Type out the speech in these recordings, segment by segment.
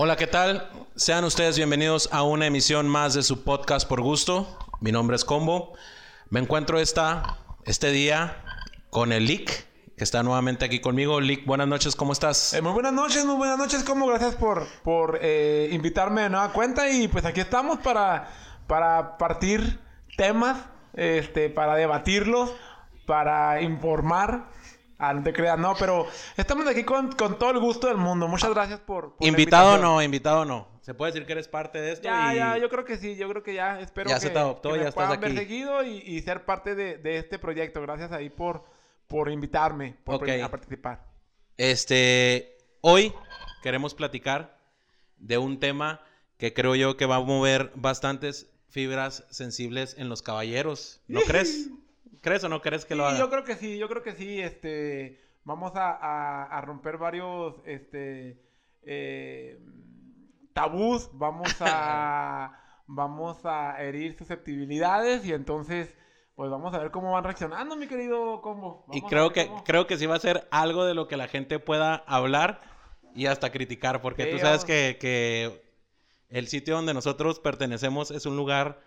Hola, ¿qué tal? Sean ustedes bienvenidos a una emisión más de su podcast por gusto. Mi nombre es Combo. Me encuentro esta, este día con el Lick, que está nuevamente aquí conmigo. Lick, buenas noches, ¿cómo estás? Eh, muy buenas noches, muy buenas noches, Combo. Gracias por, por eh, invitarme de nueva cuenta. Y pues aquí estamos para, para partir temas, este, para debatirlos, para informar. Ah, no te creas, no, pero estamos aquí con, con todo el gusto del mundo. Muchas gracias por. por invitado invitación. no, invitado no. Se puede decir que eres parte de esto Ya, y ya, yo creo que sí, yo creo que ya. Espero Ya que, se te adoptó, que me ya estás puedan ver aquí. seguido y, y ser parte de, de este proyecto. Gracias ahí por, por invitarme por Ok. a participar. Este, hoy queremos platicar de un tema que creo yo que va a mover bastantes fibras sensibles en los caballeros. ¿No crees? ¿Crees o no crees que lo Sí, haga? yo creo que sí, yo creo que sí, este, vamos a, a- a romper varios, este, eh, tabús, vamos a, vamos a herir susceptibilidades y entonces, pues vamos a ver cómo van reaccionando, mi querido Combo. Y Vamos creo que, cómo- creo que sí va a ser algo de lo que la gente pueda hablar y hasta criticar, porque Sí, tú sabes que, que el sitio donde nosotros pertenecemos es un lugar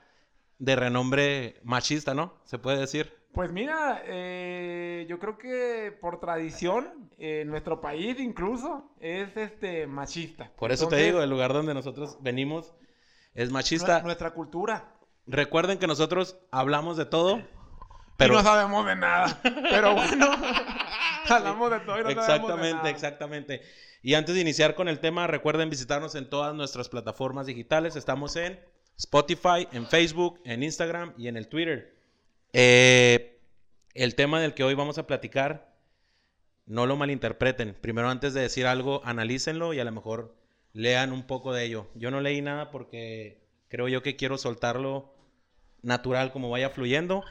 de renombre machista, ¿no? Se puede decir. Pues mira, eh, yo creo que por tradición, en nuestro país incluso, es este machista. Por eso te digo, el lugar donde nosotros venimos es machista. Nuestra cultura. Recuerden que nosotros hablamos de todo, Pero pero... no sabemos de nada. Pero bueno, hablamos de todo y no sabemos de Exactamente, nada. exactamente. Y antes de iniciar con el tema, recuerden visitarnos en todas nuestras plataformas digitales. Estamos en Spotify, en Facebook, en Instagram y en el Twitter. Eh, el tema del que hoy vamos a platicar, no lo malinterpreten. Primero, antes de decir algo, analícenlo y a lo mejor lean un poco de ello. Yo no leí nada porque creo yo que quiero soltarlo natural, como vaya fluyendo.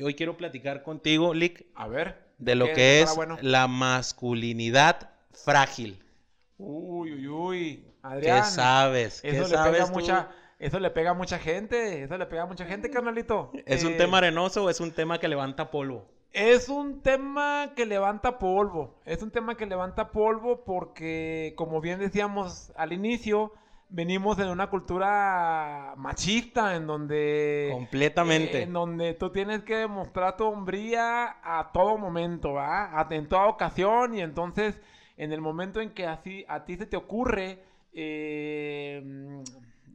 Hoy quiero platicar contigo, Lick, A ver. de lo ¿qué que es bueno? la masculinidad frágil. Uy, uy, uy. ¿Qué Adrián. sabes? ¿Qué le sabes pega tú? mucha. Eso le pega a mucha gente. Eso le pega a mucha gente, carnalito. ¿Es un Eh, tema arenoso o es un tema que levanta polvo? Es un tema que levanta polvo. Es un tema que levanta polvo porque, como bien decíamos al inicio, venimos de una cultura machista en donde... Completamente. eh, en donde tú tienes que demostrar tu hombría a todo momento, ¿va? A- En toda ocasión y entonces en el momento en que así a ti se te ocurre, eh,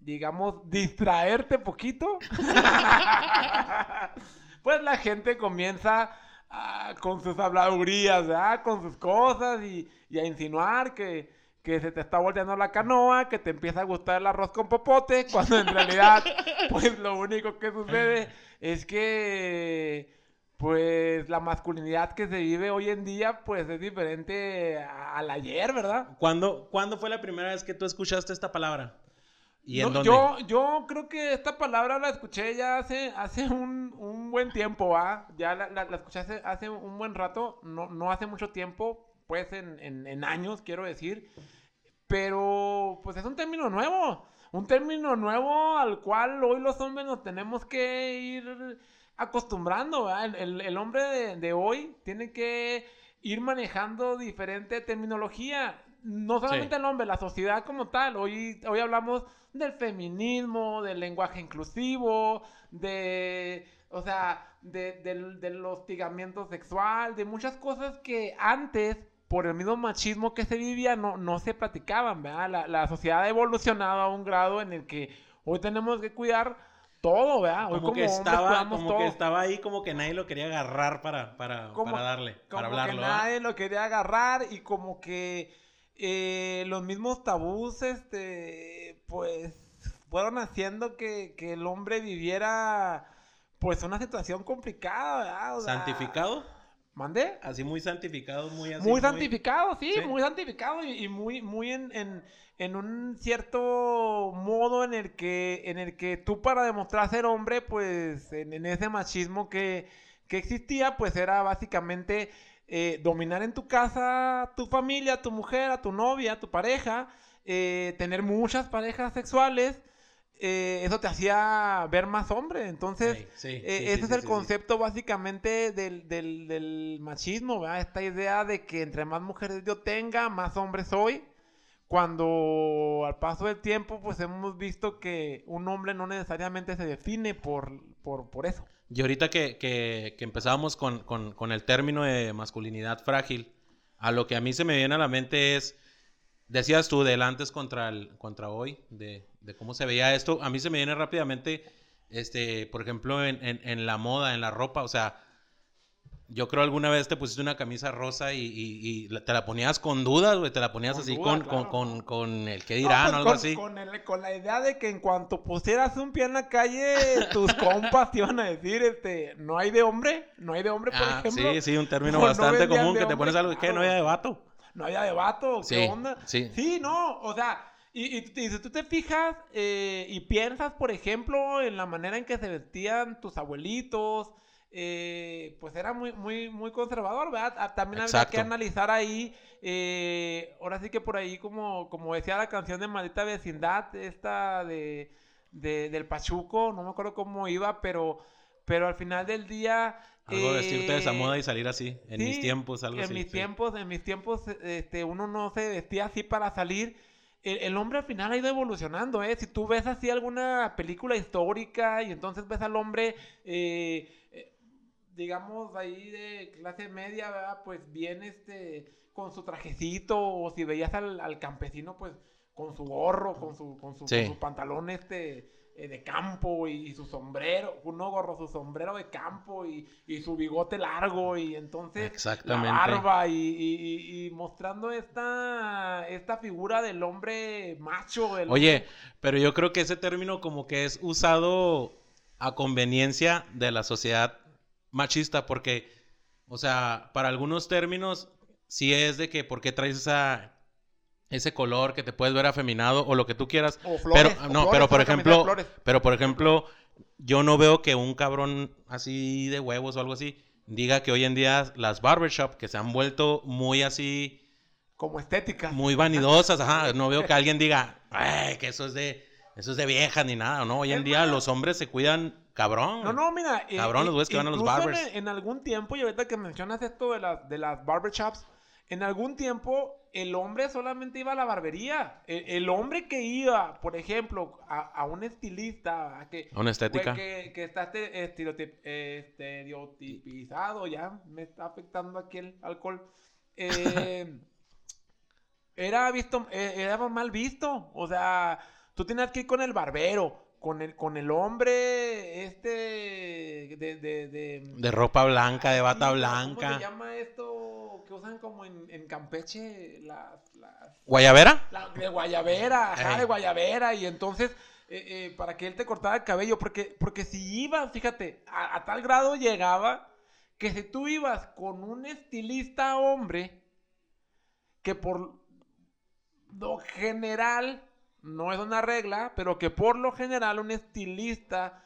digamos, distraerte poquito, pues la gente comienza ah, con sus habladurías, ¿verdad? Con sus cosas y, y a insinuar que, que se te está volteando la canoa, que te empieza a gustar el arroz con popote, cuando en realidad, pues lo único que sucede es que, pues la masculinidad que se vive hoy en día, pues es diferente al ayer, ¿verdad? ¿Cuándo, cuándo fue la primera vez que tú escuchaste esta palabra? ¿Y en No, dónde? Yo, yo creo que esta palabra la escuché ya hace, hace un, un buen tiempo, ¿ah? Ya la, la- la escuché hace, hace un buen rato, no, no hace mucho tiempo, pues en, en- en años, quiero decir. Pero, pues es un término nuevo. Un término nuevo al cual hoy los hombres nos tenemos que ir acostumbrando, ¿verdad? El, el- el hombre de, de hoy tiene que ir manejando diferente terminología. No solamente Sí. el hombre, la sociedad como tal. Hoy, hoy hablamos del feminismo, del lenguaje inclusivo, de, o sea, de- del, del hostigamiento sexual, de muchas cosas que antes, por el mismo machismo que se vivía, no, no se platicaban, ¿verdad? La, la sociedad ha evolucionado a un grado en el que hoy tenemos que cuidar todo, ¿verdad? Hoy como, que estaba, como que estaba ahí, como que nadie lo quería agarrar para, para, Como- para darle, como para hablarlo. que nadie lo quería agarrar y como que eh, los mismos tabús, este, pues, fueron haciendo que, que el hombre viviera, pues, una situación complicada, ¿verdad? O sea, ¿Santificado? ¿Mande? Así muy santificado, muy así. Muy santificado, sí, sí. muy santificado y, y muy, muy en, en, en un cierto modo en el que, en el que tú para demostrar ser hombre, pues en, en ese machismo que, que existía, pues era básicamente eh, dominar en tu casa a tu familia, a tu mujer, a tu novia, a tu pareja, eh, tener muchas parejas sexuales. eh, eso te hacía ver más hombre. Entonces, Sí, sí, eh, sí, ese es el concepto básicamente del, del- del machismo, ¿verdad? Esta idea de que entre más mujeres yo tenga, más hombre soy. cuando al paso del tiempo, pues hemos visto que un hombre no necesariamente se define por, por, por eso. Y ahorita que, que, empezábamos con, con, con, el término de masculinidad frágil, a lo que a mí se me viene a la mente es, decías tú, del antes contra, el, contra hoy, de, de cómo se veía esto, a mí se me viene rápidamente, este, por ejemplo, en, en, en la moda, en la ropa, o sea, yo creo alguna vez te pusiste una camisa rosa y, y, y te la ponías con dudas, güey. Te la ponías Con así dudas, con, claro. con, con, con el que No, dirán pues o algo así. Con, el- con la idea de que en cuanto pusieras un pie en la calle, tus compas te iban a decir, este, no hay de hombre, no hay de hombre, por Ah, ejemplo. sí, sí, un término No, no bastante común de que te pones algo que no había de vato. No había debate, ¿qué Sí, onda? sí. Sí, no, o sea, y, y- y si tú te fijas eh, y piensas, por ejemplo, en la manera en que se vestían tus abuelitos, eh, pues era muy, muy, muy conservador, ¿verdad? Ah, También habría Exacto. que analizar ahí, eh, ahora sí que por ahí, como, como decía la canción de Maldita Vecindad, esta de, de- del Pachuco, no me acuerdo cómo iba, pero, pero al final del día... Algo vestirte de esa eh, moda y salir así. En mis tiempos, algo en así. mis sí. tiempos, en mis tiempos, este, uno no se vestía así para salir. El, el hombre al final ha ido evolucionando, ¿eh? Si tú ves así alguna película histórica y entonces ves al hombre, eh, digamos, ahí de clase media, ¿verdad? Pues bien, este, con su trajecito, o si veías al, al campesino, pues con su gorro, con su, con su, Sí. con su pantalón, este, eh, de campo y, su sombrero, uno gorro, su sombrero de campo y, y su bigote largo y entonces Exactamente. la barba y, y- y- y mostrando esta, esta figura del hombre macho. del Oye, pero yo creo que ese término como que es usado a conveniencia de la sociedad machista porque, o sea, para algunos términos sí es de que por qué traes esa, ese color que te puedes ver afeminado o lo que tú quieras. O flores, pero o no, flores, pero por ejemplo, pero por ejemplo, yo no veo que un cabrón así de huevos o algo así diga que hoy en día las barbershop que se han vuelto muy así como estética. muy vanidosas, ajá, no veo que alguien diga, "Ay, que eso es de eso es de vieja ni nada, no, hoy en Es día los hombres se cuidan cabrón. No, no, mira. eh, Cabrón, los eh, güeyes que van a los barbers. En, en algún tiempo, y ahorita que mencionas esto de las, de las barbershops, en algún tiempo el hombre solamente iba a la barbería. El, el hombre que iba, por ejemplo, a, a un estilista, a que, Una estética. que, que está este- estereotip- estereotipizado, ya me está afectando aquí el alcohol. Eh, era visto, eh, era mal visto. O sea, tú tenías que ir con el barbero, con el, con el hombre, este, de, de, de- De ropa blanca, de bata Sí, ¿Cómo se blanca. llama esto que usan como en, en Campeche? Las, las, ¿Guayabera? la- de guayabera, ajá, Ey. de guayabera. Y entonces, eh, eh, para que él te cortara el cabello, porque, porque si ibas, fíjate, a, a tal grado llegaba que si tú ibas con un estilista hombre, que por lo general, no es una regla, pero que por lo general un estilista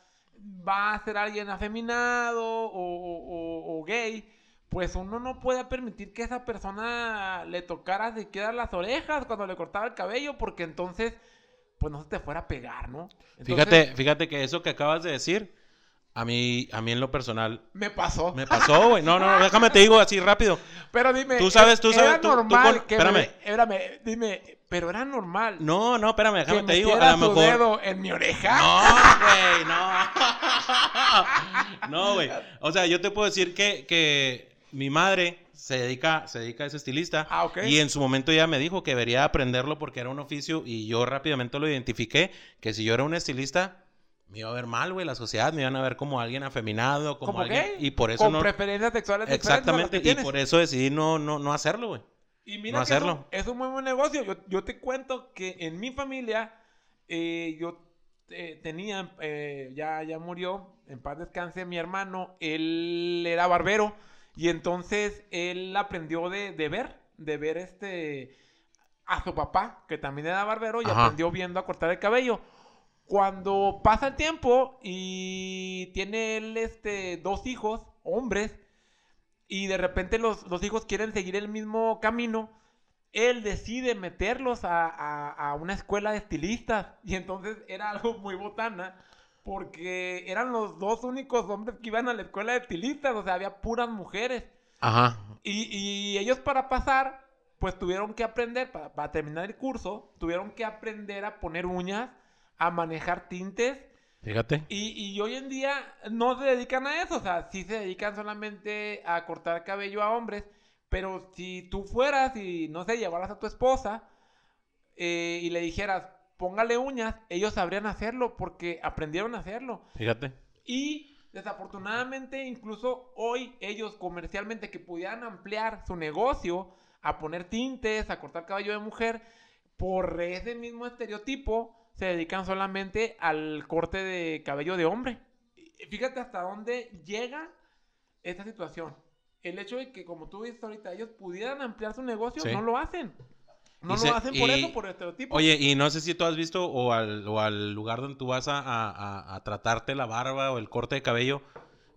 va a ser alguien afeminado o, o- o- o gay, pues uno no puede permitir que esa persona le tocara siquiera las orejas cuando le cortaba el cabello, porque entonces, pues no se te fuera a pegar, ¿no? Entonces, Fíjate, fíjate que eso que acabas de decir, a mí, a mí en lo personal, Me pasó. me pasó, güey. No, no, no, déjame te digo así rápido. Pero dime, Tú sabes, tú era sabes, tú- tú normal con- que espérame. me- espérame, dime, pero era normal No, no, espérame, que déjame te digo. A lo mejor. dedo en mi oreja. No, güey, no. No, güey. O sea, yo te puedo decir que, que mi madre se dedica, se dedica a ese estilista. Ah, ok. Y en su momento ella me dijo que debería aprenderlo porque era un oficio y yo rápidamente lo identifiqué, que si yo era un estilista, me iba a ver mal, güey, la sociedad, me iban a ver como alguien afeminado, como, alguien... gay, Y por eso con no... preferencias sexuales Exactamente, y por eso decidí no, no, no hacerlo, güey. Y mira no que hacerlo. es un muy buen negocio. Yo, yo te cuento que en mi familia, eh, yo eh, tenía, eh, ya, ya murió, en paz descanse, mi hermano, él era barbero y entonces él aprendió de, de ver, de ver este, a su papá, que también era barbero y Ajá. aprendió viendo a cortar el cabello. Cuando pasa el tiempo y tiene él este, dos hijos, hombres, y de repente los, los hijos quieren seguir el mismo camino, él decide meterlos a, a- a una escuela de estilistas. Y entonces era algo muy botana, porque eran los dos únicos hombres que iban a la escuela de estilistas, o sea, había puras mujeres. Ajá. Y, y ellos para pasar, pues tuvieron que aprender, para, para terminar el curso, tuvieron que aprender a poner uñas, a manejar tintes. Fíjate. Y, y hoy en día no se dedican a eso, o sea, sí se dedican solamente a cortar cabello a hombres, pero si tú fueras y, no sé, llevaras a tu esposa eh, y le dijeras, póngale uñas, ellos sabrían hacerlo porque aprendieron a hacerlo. Fíjate. Y desafortunadamente, incluso hoy ellos comercialmente que pudieran ampliar su negocio a poner tintes, a cortar cabello de mujer, por ese mismo estereotipo, se dedican solamente al corte de cabello de hombre. Fíjate hasta dónde llega esta situación. El hecho de que, como tú dices ahorita, ellos pudieran ampliar su negocio, Sí. no lo hacen. No lo hacen por y- eso, por estereotipo. Oye, y no sé si tú has visto o al, o al lugar donde tú vas a- a- a tratarte la barba o el corte de cabello,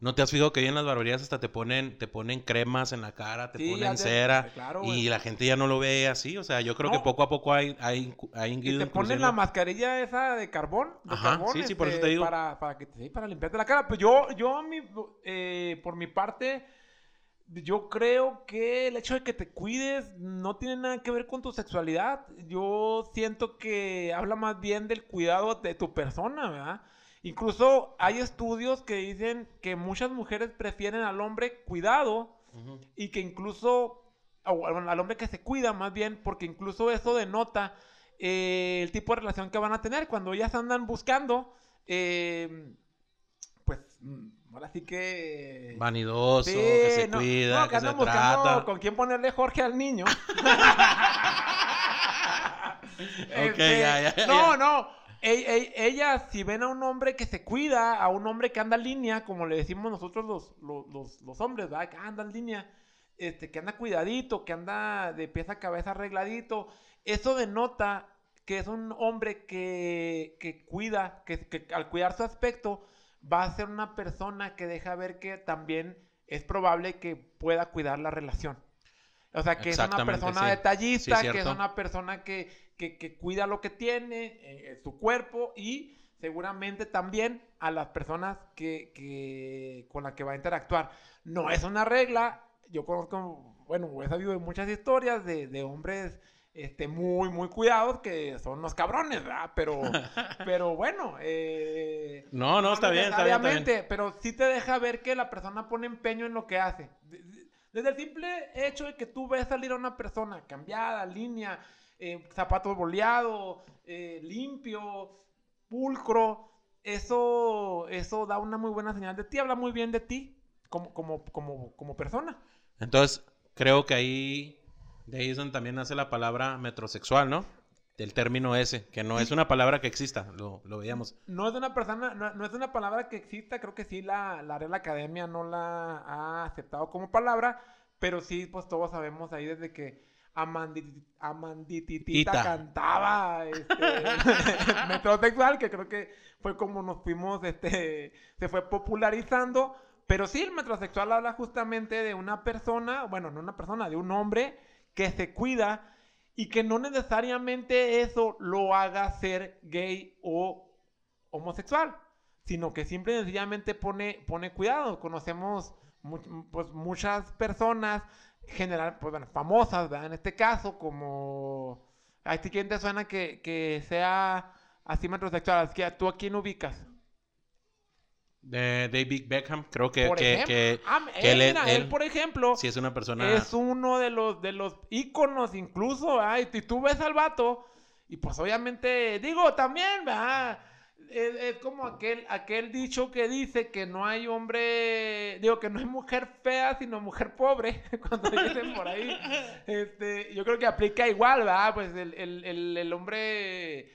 ¿no te has fijado que ahí en las barberías hasta te ponen, te ponen cremas en la cara, te Sí, ponen cera claro, y güey. la gente ya no lo ve así? O sea, yo creo que poco a poco hay, hay, hay Y te ponen la mascarilla esa de carbón. de Ajá, carbón, sí, sí, por eso este, te digo. Para, para, que, sí, para limpiarte la cara. Pues yo, yo mi, eh, por mi parte, yo creo que el hecho de que te cuides no tiene nada que ver con tu sexualidad. Yo siento que habla más bien del cuidado de tu persona, ¿verdad? Incluso hay estudios que dicen que muchas mujeres prefieren al hombre cuidado y que incluso o al hombre que se cuida más bien porque incluso eso denota eh, el tipo de relación que van a tener. Cuando ellas andan buscando eh, pues mm, ahora sí que Vanidoso, Sí, que se no, cuida, no, que, se trata. con quién ponerle Jorge al niño. Ok, ya, ya, ya, no no e- e- ellas si ven a un hombre que se cuida a un hombre que anda en línea como le decimos nosotros los, los, los, hombres ¿verdad? que anda en línea este, que anda cuidadito, que anda de pieza a cabeza arregladito, eso denota que es un hombre que, que cuida, que al cuidar su aspecto va a ser una persona que deja ver que también es probable que pueda cuidar la relación. O sea, que es una persona sí. detallista, Sí, que es una persona que, que, que cuida lo que tiene, eh, su cuerpo y seguramente también a las personas que, que, con las que va a interactuar. No es una regla. Yo conozco, bueno, he sabido de muchas historias de, de hombres este, muy, muy cuidados que son unos cabrones, ¿verdad? Pero, pero bueno. eh, No, no, está bien, está bien, está bien. pero sí te deja ver que la persona pone empeño en lo que hace. De- de- Desde el simple hecho de que tú ves salir a una persona cambiada, línea, eh, zapatos boleados, eh, limpio, pulcro, eso, eso da una muy buena señal de ti, habla muy bien de ti como, como, como, como persona. Entonces, creo que ahí, de también nace la palabra metrosexual, ¿no? Del término ese, que no es una palabra que exista, lo, lo veíamos. No es una persona, no, no es una palabra que exista, creo que sí la, la Real Academia no la ha aceptado como palabra, pero sí, pues todos sabemos ahí desde que Amandi- Amandititita Tita. cantaba este, metrosexual, que creo que fue como nos fuimos, este, se fue popularizando, pero sí, el metrosexual habla justamente de una persona, bueno, no una persona, de un hombre que se cuida y que no necesariamente eso lo haga ser gay o homosexual, sino que simple y sencillamente pone, pone cuidado. Conocemos pues, muchas personas, general, pues, bueno, famosas, ¿verdad? En este caso, como... ¿A ti quién te suena que, que sea así metrosexual? Es que ¿Tú a quién ubicas? De David Beckham, creo que, Por que, ejemplo. que Ah, que él, él- mira, él, él por ejemplo, sí es una persona... es uno de los de los íconos incluso, ¿verdad? Y tú ves al vato y pues obviamente digo también, ¿verdad? Es, es como aquel aquel dicho que dice que no hay hombre, digo que no hay mujer fea sino mujer pobre cuando dicen por ahí. Este, yo creo que aplica igual, ¿verdad? Pues el, el, el, el hombre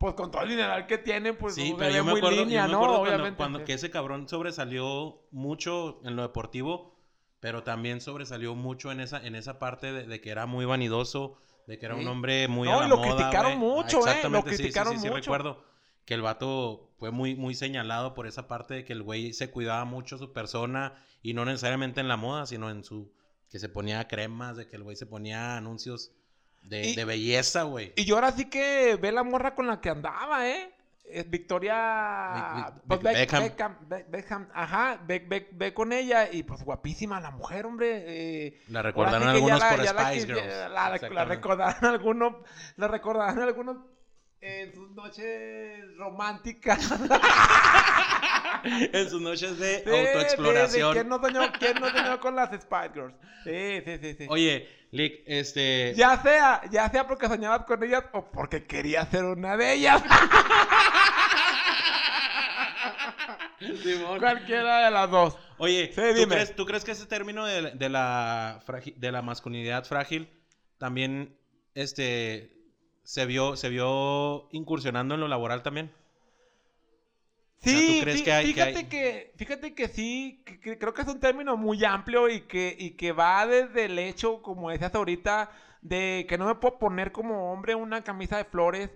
pues con todo el dineral que tiene, pues Sí, pero yo me muy acuerdo, yo línea, me ¿no? acuerdo cuando, Obviamente. cuando que ese cabrón sobresalió mucho en lo deportivo, pero también sobresalió mucho en esa, en esa parte de, de que era muy vanidoso, de que era un Sí. hombre muy No, a la y lo moda, criticaron güey. mucho, ¿eh? Lo exactamente, sí, sí, criticaron sí, sí, mucho. recuerdo que el vato fue muy, muy señalado por esa parte de que el güey se cuidaba mucho su persona y no necesariamente en la moda, sino en su... que se ponía cremas, de que el güey se ponía anuncios de, Y- de belleza, güey. Y yo ahora sí que ve la morra con la que andaba, ¿eh? eh, Victoria Vic- pues, Beckham. Beckham, Be- Beckham, ajá, ve, con ella y pues guapísima la mujer, hombre. eh, La ya algunos por Spice Girls. La, la recordarán algunos, la recordarán algunos en sus noches románticas. en sus noches de Sí, autoexploración. sí, sí, ¿Quién no soñó, quién no soñó con las Spice Girls? Sí, sí, sí, sí. Oye, Lick, este. Ya sea, ya sea porque soñabas con ellas o porque querías ser una de ellas. Simón. Cualquiera de las dos. Oye, Sí, ¿tú, crees, tú crees que ese término de, de la, de la masculinidad frágil también este, se, vio, se vio incursionando en lo laboral también? Sea, Sí, ¿tú crees fí- que hay- que fíjate hay- que, fíjate que sí, que- creo que es un término muy amplio y que, y que va desde el hecho, como decías ahorita, de que no me puedo poner como hombre una camisa de flores,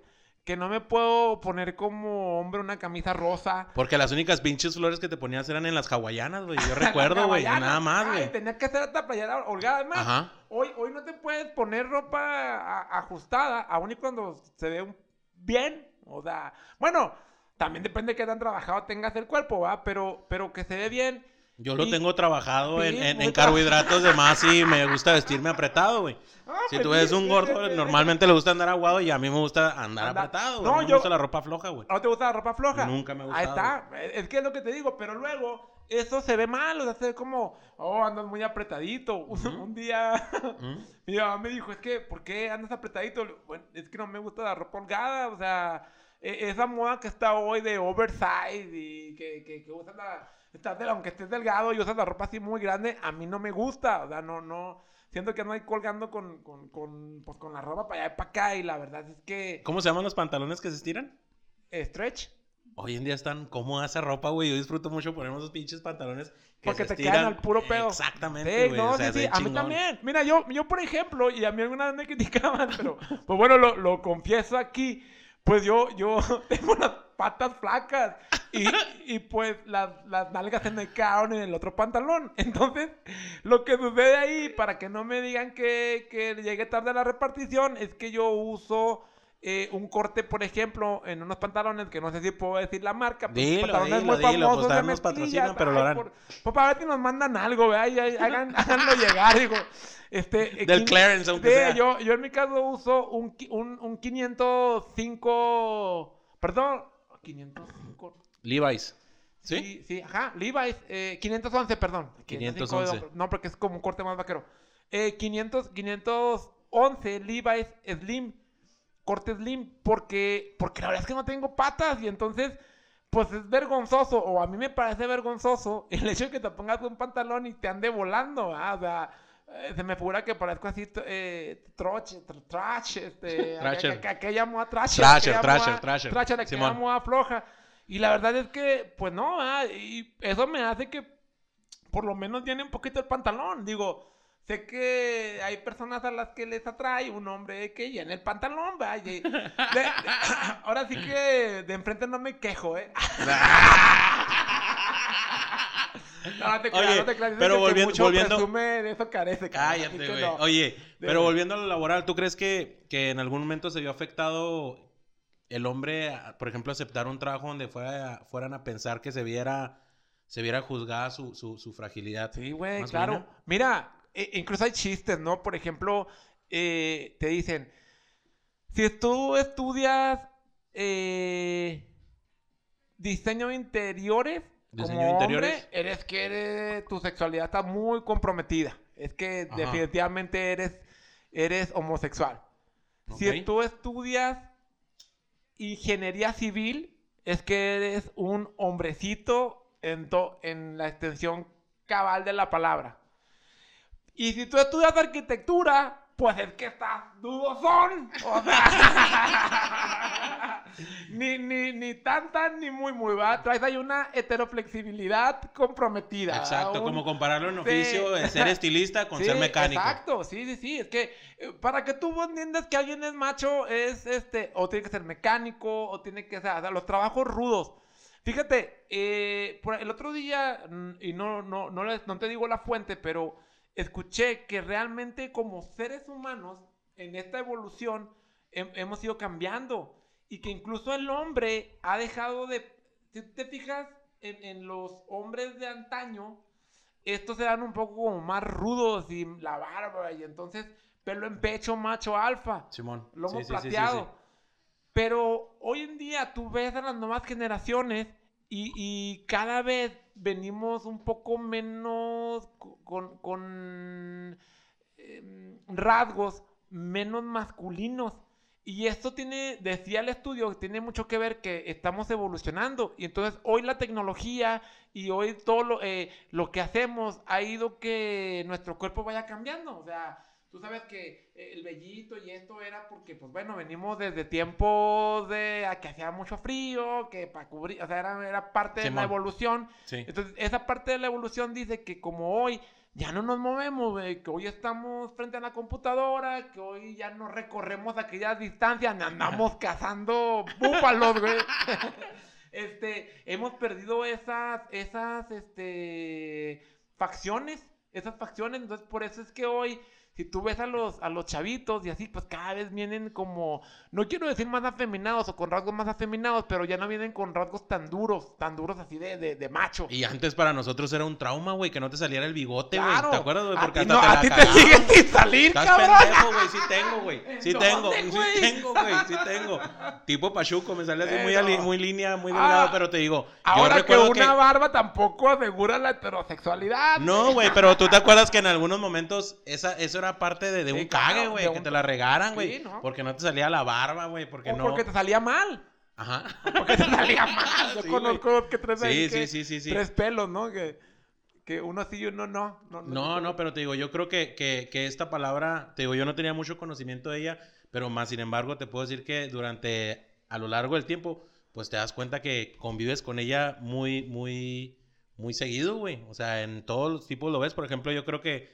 que no me puedo poner como hombre una camisa rosa. Porque las únicas pinches flores que te ponías eran en las hawaianas, güey. Yo recuerdo, güey. Nada más, güey. Tenía que hacer esta playera holgada. Además, Ajá. hoy, hoy no te puedes poner ropa a- ajustada, aun y cuando se ve un- bien. O sea, bueno, también depende de qué tan trabajado tengas el cuerpo, ¿va? Pero, pero que se ve bien. Yo lo Y- tengo trabajado en, Sí, en- muy en carbohidratos de más y me gusta vestirme apretado, güey. Ah, Si tú ves un gordo, normalmente le gusta andar aguado y a mí me gusta andar Anda- apretado. No, No, me yo- gusta la ropa floja, güey. ¿No te gusta la ropa floja? Nunca me ha Ahí está. Es que es lo que te digo, pero luego eso se ve mal, o sea, se ve como, oh, andas muy apretadito. Un- Un día mi mamá me dijo, es que, ¿por qué andas apretadito? Bueno, es que no me gusta la ropa holgada, o sea, esa moda que está hoy de oversize y que, que, que usas la, estás de- aunque estés delgado y usas la ropa así muy grande, a mí no me gusta, o sea, no, no, siento que ando ahí colgando con, con, con, pues, con la ropa para allá y para acá y la verdad es que, ¿Cómo se llaman los pantalones que se estiran? stretch. Hoy en día están cómoda esa ropa, güey. Yo disfruto mucho ponerme esos pinches pantalones que Porque se te estiran. quedan al puro pedo. Exactamente, Sí, güey. no, o sea, sí, sí, a mí también. Mira, yo, yo por ejemplo, y a mí alguna vez me criticaban, pero pues bueno, lo, lo confieso aquí, pues yo, yo tengo las patas flacas y, y pues las, las nalgas se me quedaron en el otro pantalón. Entonces, lo que sucede ahí, para que no me digan que, que tarde a la repartición, es que yo uso... eh, un corte, por ejemplo, en unos pantalones que no sé si puedo decir la marca. pues, Dilo, pantalones dilo, muy dilo, pues, famosos de nos mezclilla. patrocinan, pero lo harán. por- pues para ver si nos mandan algo, ¿verdad? Y, ahí hagan, háganlo llegar, digo. Este, eh, Del quin- clearance, aunque Sí, sea. Yo, yo en mi caso uso un, un, un 505, perdón, 505. Levi's. Sí, ¿Sí? sí, ajá, Levi's, eh, 511, perdón. 511. 505, No, porque es como un corte más vaquero. Eh, 500, 511 Levi's Slim, corte Slim, porque, porque la verdad es que no tengo patas y entonces, pues es vergonzoso, o a mí me parece vergonzoso el hecho de que te pongas un pantalón y te ande volando, ¿verdad? O sea, eh, se me figura que parezco así, eh, troche, tr- trash, este, Trasher. aqu- aqu- aquella moda trash. Trasher, aquella trasher, trasher. Trasher, aquella Simón. moda floja. Y la verdad es que, pues no, ¿verdad? y eso me hace que por lo menos llene un poquito el pantalón. Digo, sé que hay personas a las que les atrae un hombre que llene el pantalón, de- ahora sí que de enfrente no me quejo, ¿eh? No, no te creas, Oye, no te creas. Pero volviendo- mucho volviendo- presume, de eso carece. Cállate, que güey. no. Oye, pero volviendo a lo laboral, ¿tú crees que, que en algún momento se vio afectado el hombre, por ejemplo, aceptar un trabajo donde fuera, fueran a pensar que se viera, se viera juzgada su, su, su fragilidad? Sí, güey, claro. Mira, e- incluso hay chistes, ¿no? Por ejemplo, eh, te dicen, si tú estudias eh, diseño de interiores, Diseño como hombre, interiores. eres que eres, tu sexualidad está muy comprometida. Es que Ajá. definitivamente eres, eres homosexual. Si tú estudias ingeniería civil, es que eres un hombrecito en, to- en la extensión cabal de la palabra. Y si tú estudias arquitectura, pues es que estás dudosón. O sea, ni, ni, ni tan, tan, ni muy, muy, va. Traes ahí una heteroflexibilidad comprometida. Exacto, un- como compararlo en Sí. oficio de ser estilista con Sí, ser mecánico. Exacto, sí, sí, sí. Es que eh, para que tú entiendas que alguien es macho, es este, o tiene que ser mecánico, o tiene que ser, o sea, los trabajos rudos. Fíjate, eh, por el otro día, mm, y no, no, no, les- no te digo la fuente, pero escuché que realmente como seres humanos, en esta evolución, hem- hemos ido cambiando. y que incluso el hombre ha dejado de... Si te fijas en, en los hombres de antaño, estos eran un poco como más rudos y la barba y entonces pelo en pecho macho alfa, Simón. lomo Sí, sí, sí, sí, sí. plateado. Pero hoy en día tú ves a las nuevas generaciones y, cada vez venimos un poco menos co- con, em, rasgos menos masculinos. Y esto tiene, decía el estudio, tiene mucho que ver que estamos evolucionando. Y entonces hoy la tecnología y hoy todo lo, eh, lo que hacemos ha ido que nuestro cuerpo vaya cambiando. O sea, tú sabes que eh, el vellito y esto era porque, pues bueno, venimos desde tiempos de a que hacía mucho frío, que para cubrir, o sea, era, era parte de la evolución. Sí. Entonces, esa parte de la evolución dice que como hoy ya no nos movemos, güey, que hoy estamos frente a la computadora, que hoy ya no recorremos aquellas distancias, andamos cazando búfalos, güey. este, hemos perdido esas, esas, este, facciones, esas facciones, entonces por eso es que hoy, si tú ves a los, a los chavitos y así, pues cada vez vienen como, no quiero decir más afeminados o con rasgos más afeminados, pero ya no vienen con rasgos tan duros, tan duros así de, de, de macho. Y antes para nosotros era un trauma, güey, que no te saliera el bigote, güey. Claro. ¿Te acuerdas, güey? A Porque ti hasta no- te a la ti te sigue sin salir, Estás cabrón. pendejo, güey. Sí tengo, güey. Sí ¿Dónde, tengo. Sí güey? tengo, güey. Sí tengo. Tipo Pachuco, me sale así muy, ali- muy línea, muy delgado, Ah, pero te digo. Ahora yo que una barba tampoco asegura la heterosexualidad. No, güey, pero tú te acuerdas que en algunos momentos esa, eso era parte de, de Sí, un claro, cague, güey, que un- te la regaran, Sí, güey. ¿no? Porque no te salía la barba, güey, porque o no. porque te salía mal. Ajá. Porque te salía mal. Yo Sí, conozco dos que tres ahí Sí, que- sí, sí, sí, sí. Tres pelos, ¿no? Que, que uno sí y uno no. No, No, no, pero te digo, yo creo que, que, que esta palabra, te digo, yo no tenía mucho conocimiento de ella, pero más sin embargo te puedo decir que durante, a lo largo del tiempo, pues te das cuenta que convives con ella muy, muy, muy seguido, güey. O sea, en todos los tipos lo ves. Por ejemplo, yo creo que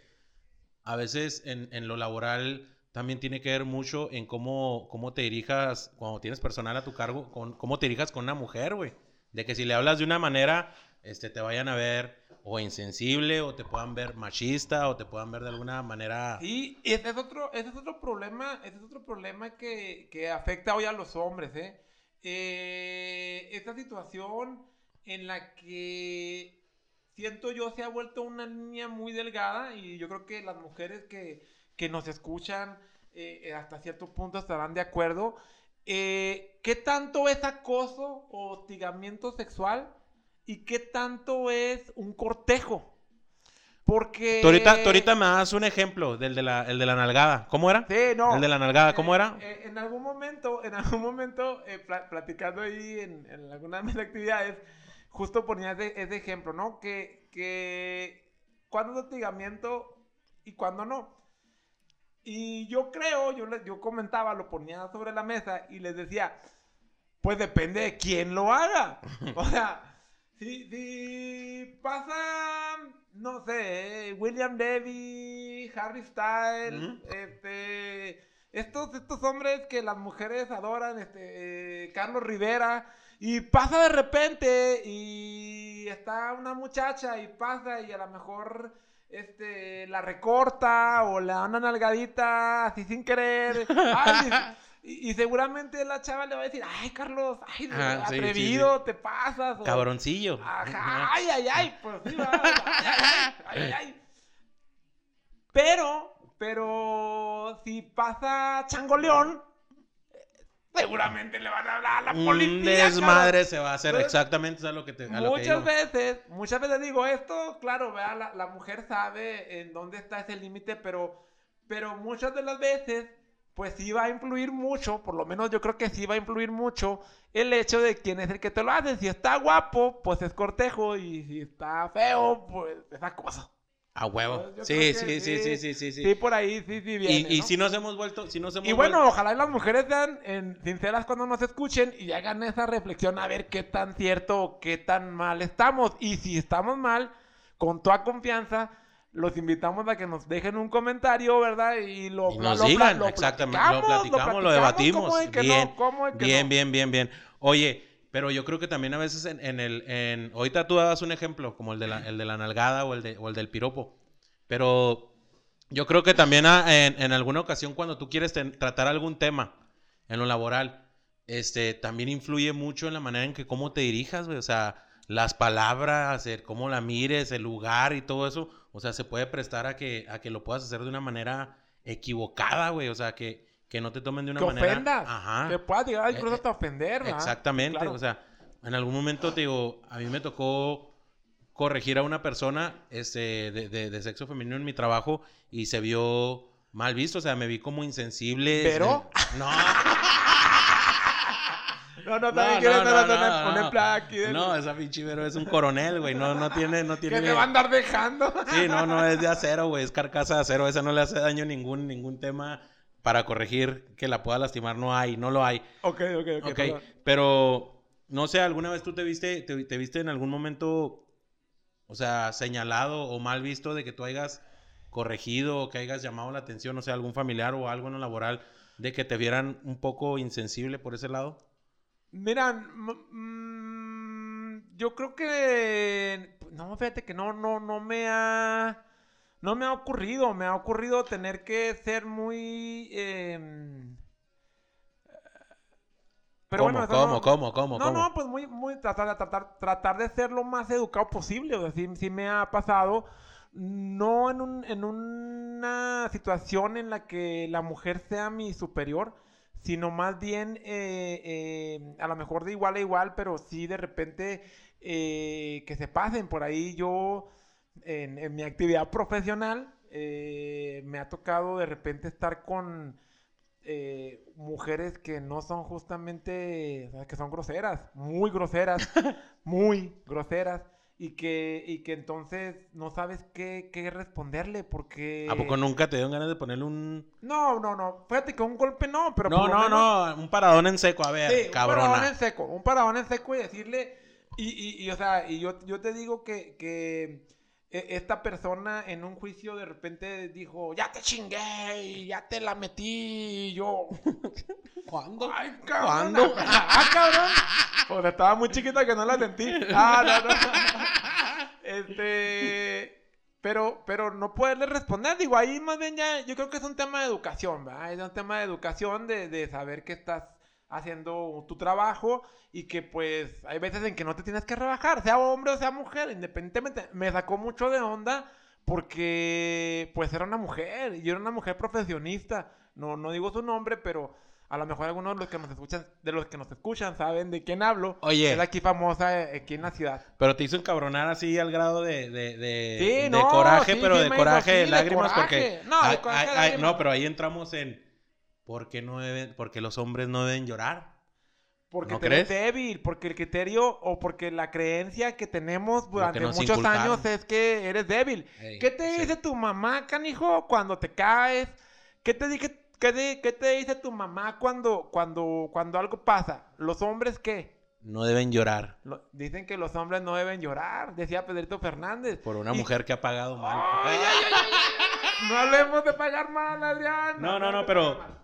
a veces en, en lo laboral también tiene que ver mucho en cómo, cómo te dirijas, cuando tienes personal a tu cargo, con, cómo te dirijas con una mujer, güey. De que si le hablas de una manera, este, te vayan a ver o insensible, o te puedan ver machista, o te puedan ver de alguna manera... Y ese es otro, ese es otro problema, ese es otro problema que, que afecta hoy a los hombres, ¿eh? Eh, Esta situación en la que siento yo se ha vuelto una línea muy delgada y yo creo que las mujeres que, que nos escuchan eh, hasta cierto punto estarán de acuerdo. Eh, ¿Qué tanto es acoso o hostigamiento sexual y qué tanto es un cortejo? Porque... Tú ahorita, tú ahorita me das un ejemplo del de la, el de la nalgada. ¿Cómo era? Sí, no. El de la nalgada, ¿cómo Eh, era? eh, en algún momento, en algún momento, eh, pla- platicando ahí en, en alguna de mis actividades, justo ponía ese, ese ejemplo, ¿no? Que, que cuando es hostigamiento y cuando no. Y yo creo, yo, yo comentaba, lo ponía sobre la mesa y les decía, pues depende de quién lo haga. O sea, si, si pasa, no sé, William Levy, Harry Styles, Ujú. este, estos, estos hombres que las mujeres adoran, este, eh, Carlos Rivera, y pasa de repente y está una muchacha y pasa y a lo mejor este, la recorta o le da una nalgadita así sin querer. Ay, y, y seguramente la chava le va a decir, ay, Carlos, ay, sí, sí, atrevido, te pasas. o- Cabroncillo. Ajá, ay, ay, ay, pues sí, va, ay, ay, ay, ay, ay. Pero, pero, si pasa Changoleón, seguramente le van a hablar a la Un policía. desmadre se va a hacer, Entonces, exactamente, es lo que te a lo Muchas veces, muchas veces digo esto, claro, vea, la, la mujer sabe en dónde está ese límite, pero, pero muchas de las veces, pues sí va a influir mucho, por lo menos yo creo que sí va a influir mucho el hecho de quién es el que te lo hace. Si está guapo, pues es cortejo, y si está feo, pues es acoso. A huevo. Sí, sí, que sí, sí, sí, sí, sí. Sí, por ahí sí, sí viene, Y, y ¿no? si nos hemos vuelto, si nos hemos Y bueno, vuelto- ojalá y las mujeres sean en- sinceras cuando nos escuchen y hagan esa reflexión a ver qué tan cierto o qué tan mal estamos. Y si estamos mal, con toda confianza, los invitamos a que nos dejen un comentario, ¿verdad? Y lo, Y lo- nos lo- digan, lo exactamente, lo platicamos, lo, platicamos, ¿cómo debatimos. bien, no? ¿Cómo es que bien, bien, bien, bien. Oye, pero yo creo que también a veces en, en el, en, ahorita tú das un ejemplo, como el de la, el de la nalgada o el, de, o el del piropo, pero yo creo que también ah, en, en alguna ocasión cuando tú quieres tratar algún tema en lo laboral, este, también influye mucho en la manera en que cómo te dirijas, güey. O sea, las palabras, el cómo la mires, el lugar y todo eso. O sea, se puede prestar a que, a que lo puedas hacer de una manera equivocada, güey. O sea, que, que no te tomen de una que manera. ofendas. Ajá. Que puedas llegar Eh, incluso hasta ofender, ¿verdad? Exactamente, Claro. o sea, en algún momento te digo, a mí me tocó corregir a una persona este, de, de- de sexo femenino en mi trabajo y se vio mal visto, o sea, me vi como insensible. ¿Pero? No, No, no, no, también no, no, no, no. empleada aquí de- No, esa pinche Vero es un coronel, güey, no, no tiene, no tiene... que te va a andar dejando. Sí, no, no, es de acero, güey, es carcasa de acero, esa no le hace daño ningún, ningún tema para corregir que la pueda lastimar, no hay, no lo hay. ok, ok, ok. Ok, perdón. pero no sé, ¿alguna vez tú te viste, te, te viste en algún momento, o sea, señalado o mal visto de que tú hayas corregido o que hayas llamado la atención, o sea, algún familiar o algo en lo laboral, de que te vieran un poco insensible por ese lado? Mira, mm, yo creo que no, fíjate que no, no, no me ha, no me ha ocurrido, me ha ocurrido tener que ser muy, em, pero ¿Cómo, bueno, cómo, no- cómo, cómo, no, cómo? no, pues muy, muy tratar, tratar, tratar de ser lo más educado posible. O sea, sí, sí me ha pasado. No en, un, en una situación en la que la mujer sea mi superior, sino más bien eh, eh, a lo mejor de igual a igual, pero sí de repente eh, que se pasen. Por ahí yo, en, en mi actividad profesional, eh, me ha tocado de repente estar con eh, mujeres que no son justamente, o sea, que son groseras, muy groseras, muy groseras, y que, y que entonces no sabes qué, qué responderle, porque... ¿A poco nunca te dieron ganas de ponerle un... No, no, no, fíjate que un golpe no, pero No, no, menos- no, un paradón en seco, a ver, Sí, un paradón cabrona. en seco, un paradón en seco y decirle, y, y, y, o sea, y yo, yo te digo que, que esta persona en un juicio de repente dijo, ya te chingué ya te la metí, y yo, ¿Cuándo? ay, cabrón, ¿Cuándo? ah, cabrón, pues estaba muy chiquita que no la sentí, ah, no, no, este... Pero, pero no poderle responder, digo, ahí más bien ya, yo creo que es un tema de educación, ¿verdad? Es un tema de educación, de, de saber que estás haciendo tu trabajo y que pues hay veces en que no te tienes que rebajar, sea hombre o sea mujer, independientemente. Me sacó mucho de onda porque pues era una mujer y era una mujer profesionista. No, no digo su nombre, pero a lo mejor algunos de los que nos escuchan, de los que nos escuchan saben de quién hablo. Oye. Es aquí famosa eh, aquí en la ciudad. Pero te hizo encabronar así al grado de, de, de, Sí, de no, coraje, sí, pero sí de hizo coraje, así, de lágrimas, porque... No, de Ay, coraje, ay, de ay, lágrimas. no, pero ahí entramos en... ¿Por qué no deben, porque los hombres no deben llorar? Porque ¿No te ves crees? débil, porque el criterio o porque la creencia que tenemos durante muchos inculcaron. años es que eres débil. ¿Qué te sí. dice tu mamá, canijo, cuando te caes? ¿Qué te, dije, qué, qué te dice tu mamá cuando, cuando, cuando algo pasa? ¿Los hombres qué? No deben llorar Lo- dicen que los hombres no deben llorar, decía Pedrito Fernández. por una Y- mujer que ha pagado mal. No hablemos de pagar mal, Adrián. No, no, no, pero.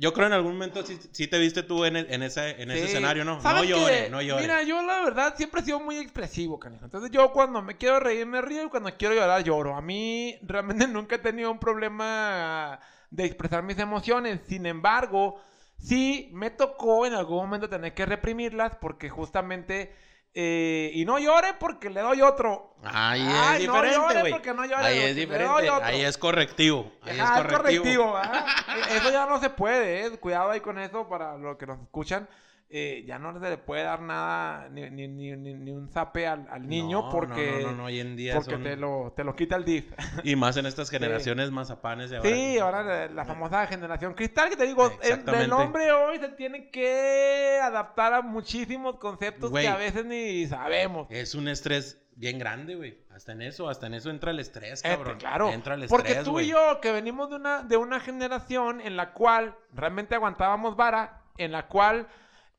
Yo creo en algún momento sí, sí te viste tú en, en, ese, en ese Sí. escenario, ¿no? No ¿Sabes llore, qué? no llore. Mira, yo la verdad siempre he sido muy expresivo, canijo. Entonces yo cuando me quiero reír me río y cuando quiero llorar lloro. A mí realmente nunca he tenido un problema de expresar mis emociones. Sin embargo, sí me tocó en algún momento tener que reprimirlas porque justamente... eh, y no llore porque le doy otro. Ahí Ay, es no diferente, llore güey. porque no llore, Ahí es diferente, ahí es correctivo. Ahí es correctivo. ¿verdad? E- Eso ya no se puede, ¿eh? Cuidado ahí con eso para los que nos escuchan. Eh, ya no se le puede dar nada, ni, ni, ni, ni- un zape al, al niño No, porque, No, no, no, hoy en día porque son- te, lo, te lo quita el DIF. Y más en estas generaciones mazapanes de ahora. Sí, ahora la, la famosa generación cristal que te digo, el, hombre hoy se tiene que adaptar a muchísimos conceptos que a veces ni sabemos. Es un estrés bien grande, güey. Hasta en eso, hasta en eso entra el estrés, Este, cabrón. claro, Entra el estrés, porque tú y yo que venimos de una, de una generación en la cual realmente aguantábamos vara, en la cual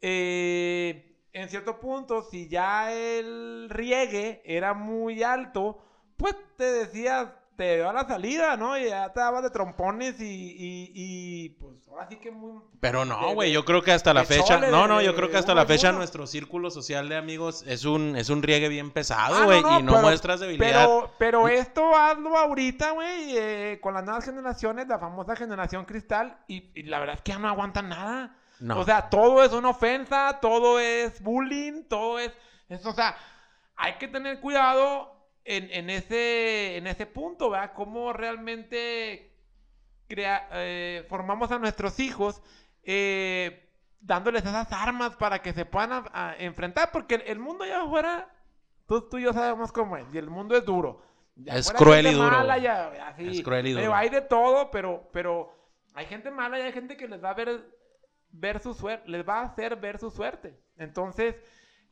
eh, en cierto punto si ya el riegue era muy alto, pues te decías, te dio a la salida, ¿no? Y ya te dabas de trompones y, y, y, pues ahora sí que muy... Pero no, güey, yo creo que hasta la fecha, chole, no, no, yo creo que hasta la fecha nuestro círculo social de amigos es un es un riegue bien pesado, Ah, güey, no, y no pero- muestras debilidad. Pero, pero esto hazlo ahorita, güey, eh, con las nuevas generaciones, la famosa generación cristal, y, y la verdad es que ya no aguantan nada. No. O sea, todo es una ofensa, todo es bullying, todo es, es o sea, hay que tener cuidado en, en ese, en ese punto, ¿verdad? Cómo realmente crea- eh, formamos a nuestros hijos eh, dándoles esas armas para que se puedan a- a enfrentar, porque el, el mundo allá afuera, tú, tú y yo sabemos cómo es, y el mundo es duro. Es cruel y duro, mala, ya- así, Es cruel y duro. hay de todo, pero, pero hay gente mala y hay gente que les va a ver, ver su suerte, les va a hacer ver su suerte. Entonces,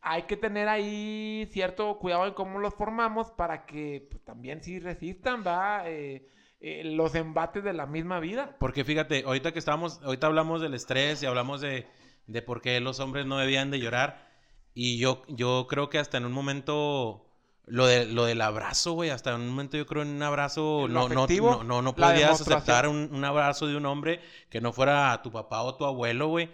hay que tener ahí cierto cuidado en cómo los formamos para que pues, también sí resistan, va, Eh, eh, los embates de la misma vida. Porque fíjate, ahorita que estábamos, ahorita hablamos del estrés y hablamos de, de por qué los hombres no debían de llorar. Y yo, yo creo que hasta en un momento, lo, de, lo del abrazo, güey, hasta en un momento yo creo en un abrazo, no, afectivo, no, no, no podías aceptar un, un abrazo de un hombre que no fuera tu papá o tu abuelo, güey.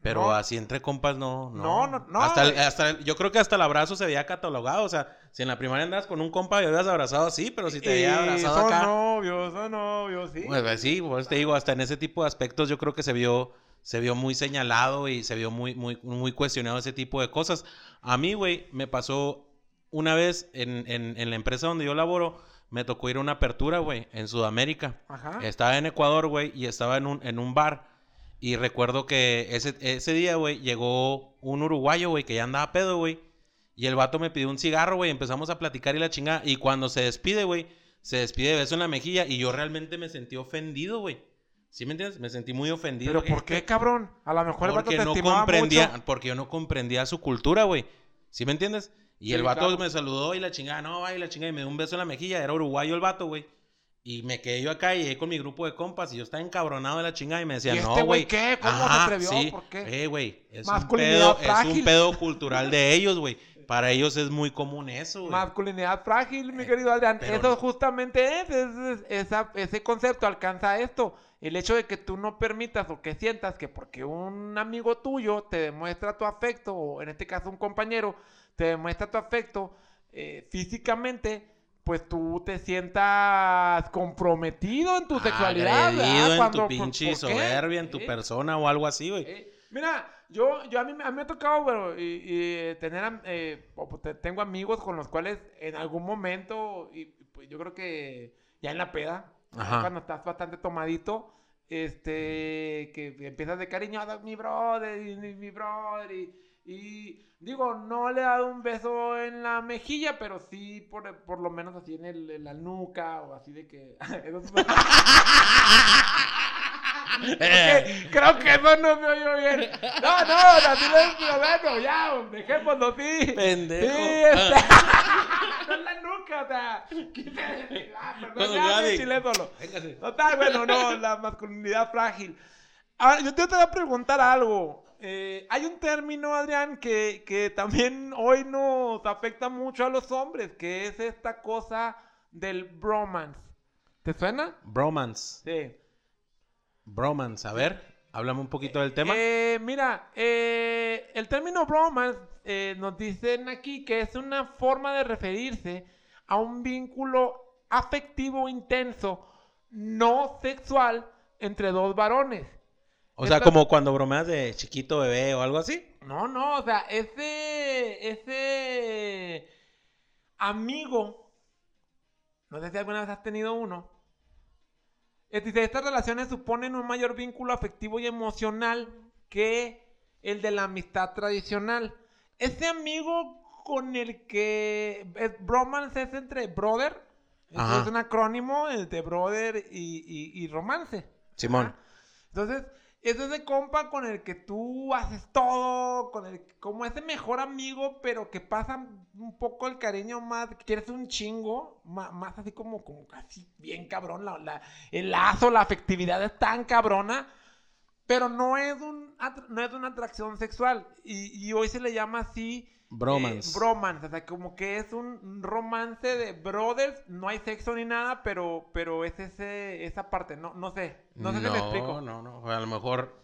Pero No. así entre compas no, No, no. no, no, Hasta, el- hasta el- yo creo que hasta el abrazo se veía catalogado. O sea, si en la primaria andabas con un compa y habías abrazado, sí, pero si te había abrazado son acá. novios, son novios, sí. Pues, pues, sí, pues te digo, hasta en ese tipo de aspectos yo creo que se vio, se vio muy señalado y se vio muy, muy, muy cuestionado ese tipo de cosas. A mí, güey, me pasó una vez en, en, en la empresa donde yo laboro, me tocó ir a una apertura, güey, en Sudamérica. Ajá. Estaba en Ecuador, güey, y estaba en un, en un bar. Y recuerdo que ese, ese día, güey, llegó un uruguayo, güey, que ya andaba pedo, güey. Y el vato me pidió un cigarro, güey. Empezamos a platicar y la chingada. Y cuando se despide, güey, se despide de beso en la mejilla. Y yo realmente me sentí ofendido, güey. ¿Sí me entiendes? Me sentí muy ofendido. Pero ¿por qué, cabrón? A lo mejor el vato te no comprendía, mucho. porque yo no comprendía su cultura, güey. ¿Sí me entiendes? Y Sí, el vato claro. me saludó y la chingada, no, ay, la chingada, y me dio un beso en la mejilla. Era uruguayo el vato, güey. Y me quedé yo acá y llegué con mi grupo de compas y yo estaba encabronado de la chingada y me decían, ¿Y este no, güey qué? ¿Cómo se Ajá, atrevió? sí. ¿Por qué? Eh, güey, es un pedo, es un pedo cultural de ellos, güey. Para ellos es muy común eso, güey. Masculinidad frágil, mi querido Adrián. Eso no. justamente es, es- es- esa- ese concepto alcanza esto. El hecho de que tú no permitas o que sientas que porque un amigo tuyo te demuestra tu afecto, o en este caso un compañero, te demuestra tu afecto eh, físicamente, pues tú te sientas comprometido en tu sexualidad. Agredido en Cuando- tu ¿por- pinche soberbia, en tu Sí. persona o algo así, güey. Eh, mira, yo, yo a, mí, a mí me ha tocado, bueno, y, y tener, am- eh, te- tengo amigos con los cuales en algún momento, y pues yo creo que ya en la peda, Ajá. cuando estás bastante tomadito, este, que empiezas de cariñoso, mi brother, y, mi, mi brother, y, y digo, no le he dado un beso en la mejilla, pero sí por, por lo menos así en, el, en la nuca, o así de que... Ok, Creo que eso no me oyó bien. No, no, así no es, pero bueno, ya, dejémoslo así. Pendejo. Sí, este... no es la nuca, o sea. quítale- ah, perdón, ya. Total, bueno, no, la masculinidad frágil. Ahora, yo te voy a preguntar algo. Eh, hay un término, Adrián, que, que también hoy nos afecta mucho a los hombres, que es esta cosa del bromance. ¿Te suena? Bromance. Sí. Bromance. A ver, háblame un poquito del tema. Eh, mira, eh, el término bromance eh, nos dicen aquí que es una forma de referirse a un vínculo afectivo intenso, no sexual, entre dos varones. O sea, como cuando bromeas de chiquito bebé o algo así. No, no, o sea, ese, ese amigo, no sé si alguna vez has tenido uno, dice, estas relaciones suponen un mayor vínculo afectivo y emocional que el de la amistad tradicional. Ese amigo con el que es, bromance es entre brother, Ajá. es un acrónimo entre brother y, y- y romance. Simón. Ajá. Entonces, es ese compa con el que tú haces todo, con el como ese mejor amigo, pero que pasa un poco el cariño más, que quieres un chingo, más, así como, como casi bien cabrón, la, el lazo, la afectividad es tan cabrona, pero no es, un, no es una atracción sexual. Y hoy se le llama así. Bromance. eh, bromance, o sea, como que es un romance de brothers, no hay sexo ni nada, pero, pero es ese, esa parte, no, no sé, no sé si me explico. No, no, no. A lo mejor.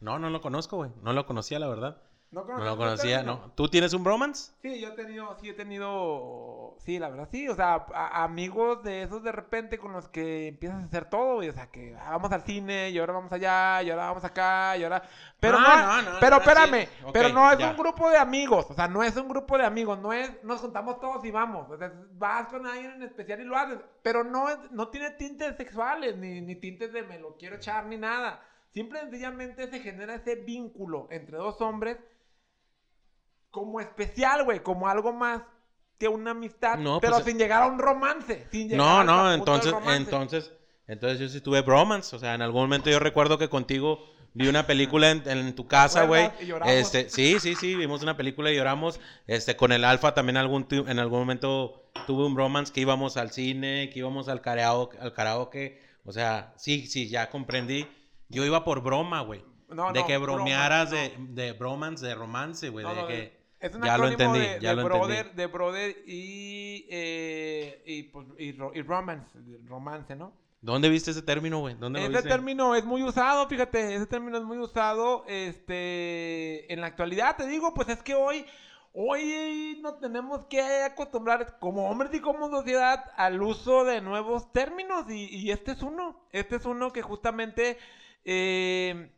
No, no lo conozco, güey. No lo conocía, la verdad. No, lo conocía? ¿no? ¿Tú tienes un bromance? Sí, yo he tenido, sí he tenido, sí, la verdad, sí, o sea, a- amigos de esos de repente con los que empiezas a hacer todo, o sea, que ah, vamos al cine, y ahora vamos allá, y ahora vamos acá, y ahora... Pero Ah, no, no, no, pero sí, espérame, pero no es ya. un grupo de amigos, o sea, no es un grupo de amigos, no es, nos juntamos todos y vamos, o sea, vas con alguien en especial y lo haces, pero no, es- no tiene tintes sexuales, ni, ni tintes de me lo quiero echar, ni nada. Simple y sencillamente se genera ese vínculo entre dos hombres como especial, güey, como algo más que una amistad, No, pero pues, sin llegar a un romance, sin llegar No, no, entonces, entonces, entonces yo sí tuve bromance. O sea, en algún momento yo recuerdo que contigo vi una película en, en tu casa, güey. Este, sí, sí, sí, vimos una película y lloramos. Este, con el Alfa también algún en algún momento tuve un bromance que íbamos al cine, que íbamos al karaoke, al karaoke. O sea, sí, sí, ya comprendí. Yo iba por broma, güey. No, de no, que broma, bromearas no. de, de bromance, de romance, güey. No, de que es un ya lo acrónimo entendí, de, ya de lo brother, entendí. de brother y, eh, y, pues, y, ro- y romance, romance, ¿no? ¿Dónde viste ese término, güey? ¿Dónde lo Ese viste? término es muy usado, fíjate, ese término es muy usado, este, en la actualidad, te digo, pues es que hoy, hoy nos tenemos que acostumbrar como hombres y como sociedad al uso de nuevos términos y, y este es uno, este es uno que justamente eh,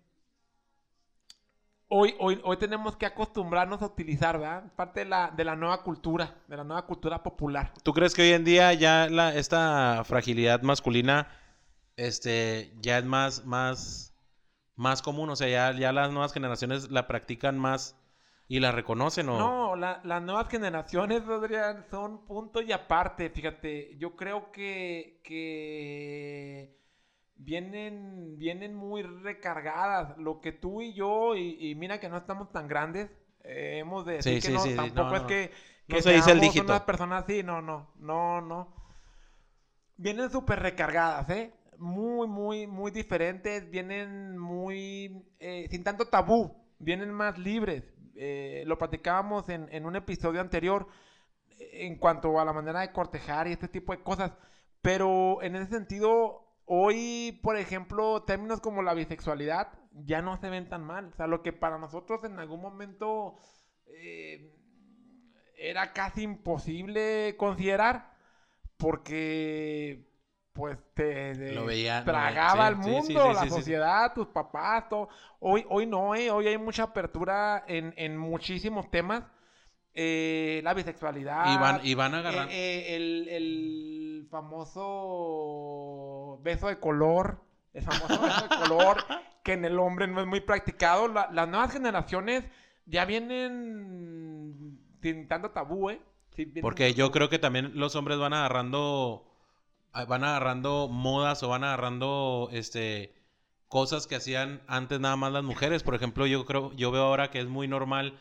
hoy, hoy, hoy tenemos que acostumbrarnos a utilizar, ¿verdad? Parte de la, de la nueva cultura, de la nueva cultura popular. ¿Tú crees que hoy en día ya la, esta fragilidad masculina este, ya es más, más, más común? O sea, ya, ya las nuevas generaciones la practican más y la reconocen, ¿o? No, la- las nuevas generaciones, Adrián, son punto y aparte. Fíjate, yo creo que, que vienen, vienen muy recargadas. Lo que tú y yo, y, y mira que no estamos tan grandes, eh, hemos de decir Sí, que sí, no, sí, tampoco no, es no. que, No que se dice el dígito. unas personas así, no, no, no, no. Vienen súper recargadas, ¿eh? Muy, muy, muy diferentes, vienen muy, eh, sin tanto tabú, vienen más libres. Eh, lo platicábamos en, en un episodio anterior en cuanto a la manera de cortejar y este tipo de cosas. Pero en ese sentido, hoy, por ejemplo, términos como la bisexualidad ya no se ven tan mal. O sea, lo que para nosotros en algún momento eh, era casi imposible considerar porque pues te te Lo veía- lo tragaba el mundo, sí, sí, la sociedad, tus papás, todo. Hoy, hoy no, eh, hoy hay mucha apertura en, en muchísimos temas. Eh, la bisexualidad. Y van, y van agarrando. eh, el, el famoso beso de color. El famoso beso de color que en el hombre no es muy practicado. La- las nuevas generaciones ya vienen sin tanto tabú, ¿eh? Sí, vienen Porque yo creo que también los hombres van agarrando ah, van agarrando modas o van agarrando este cosas que hacían antes nada más las mujeres. Por ejemplo, yo creo yo veo ahora que es muy normal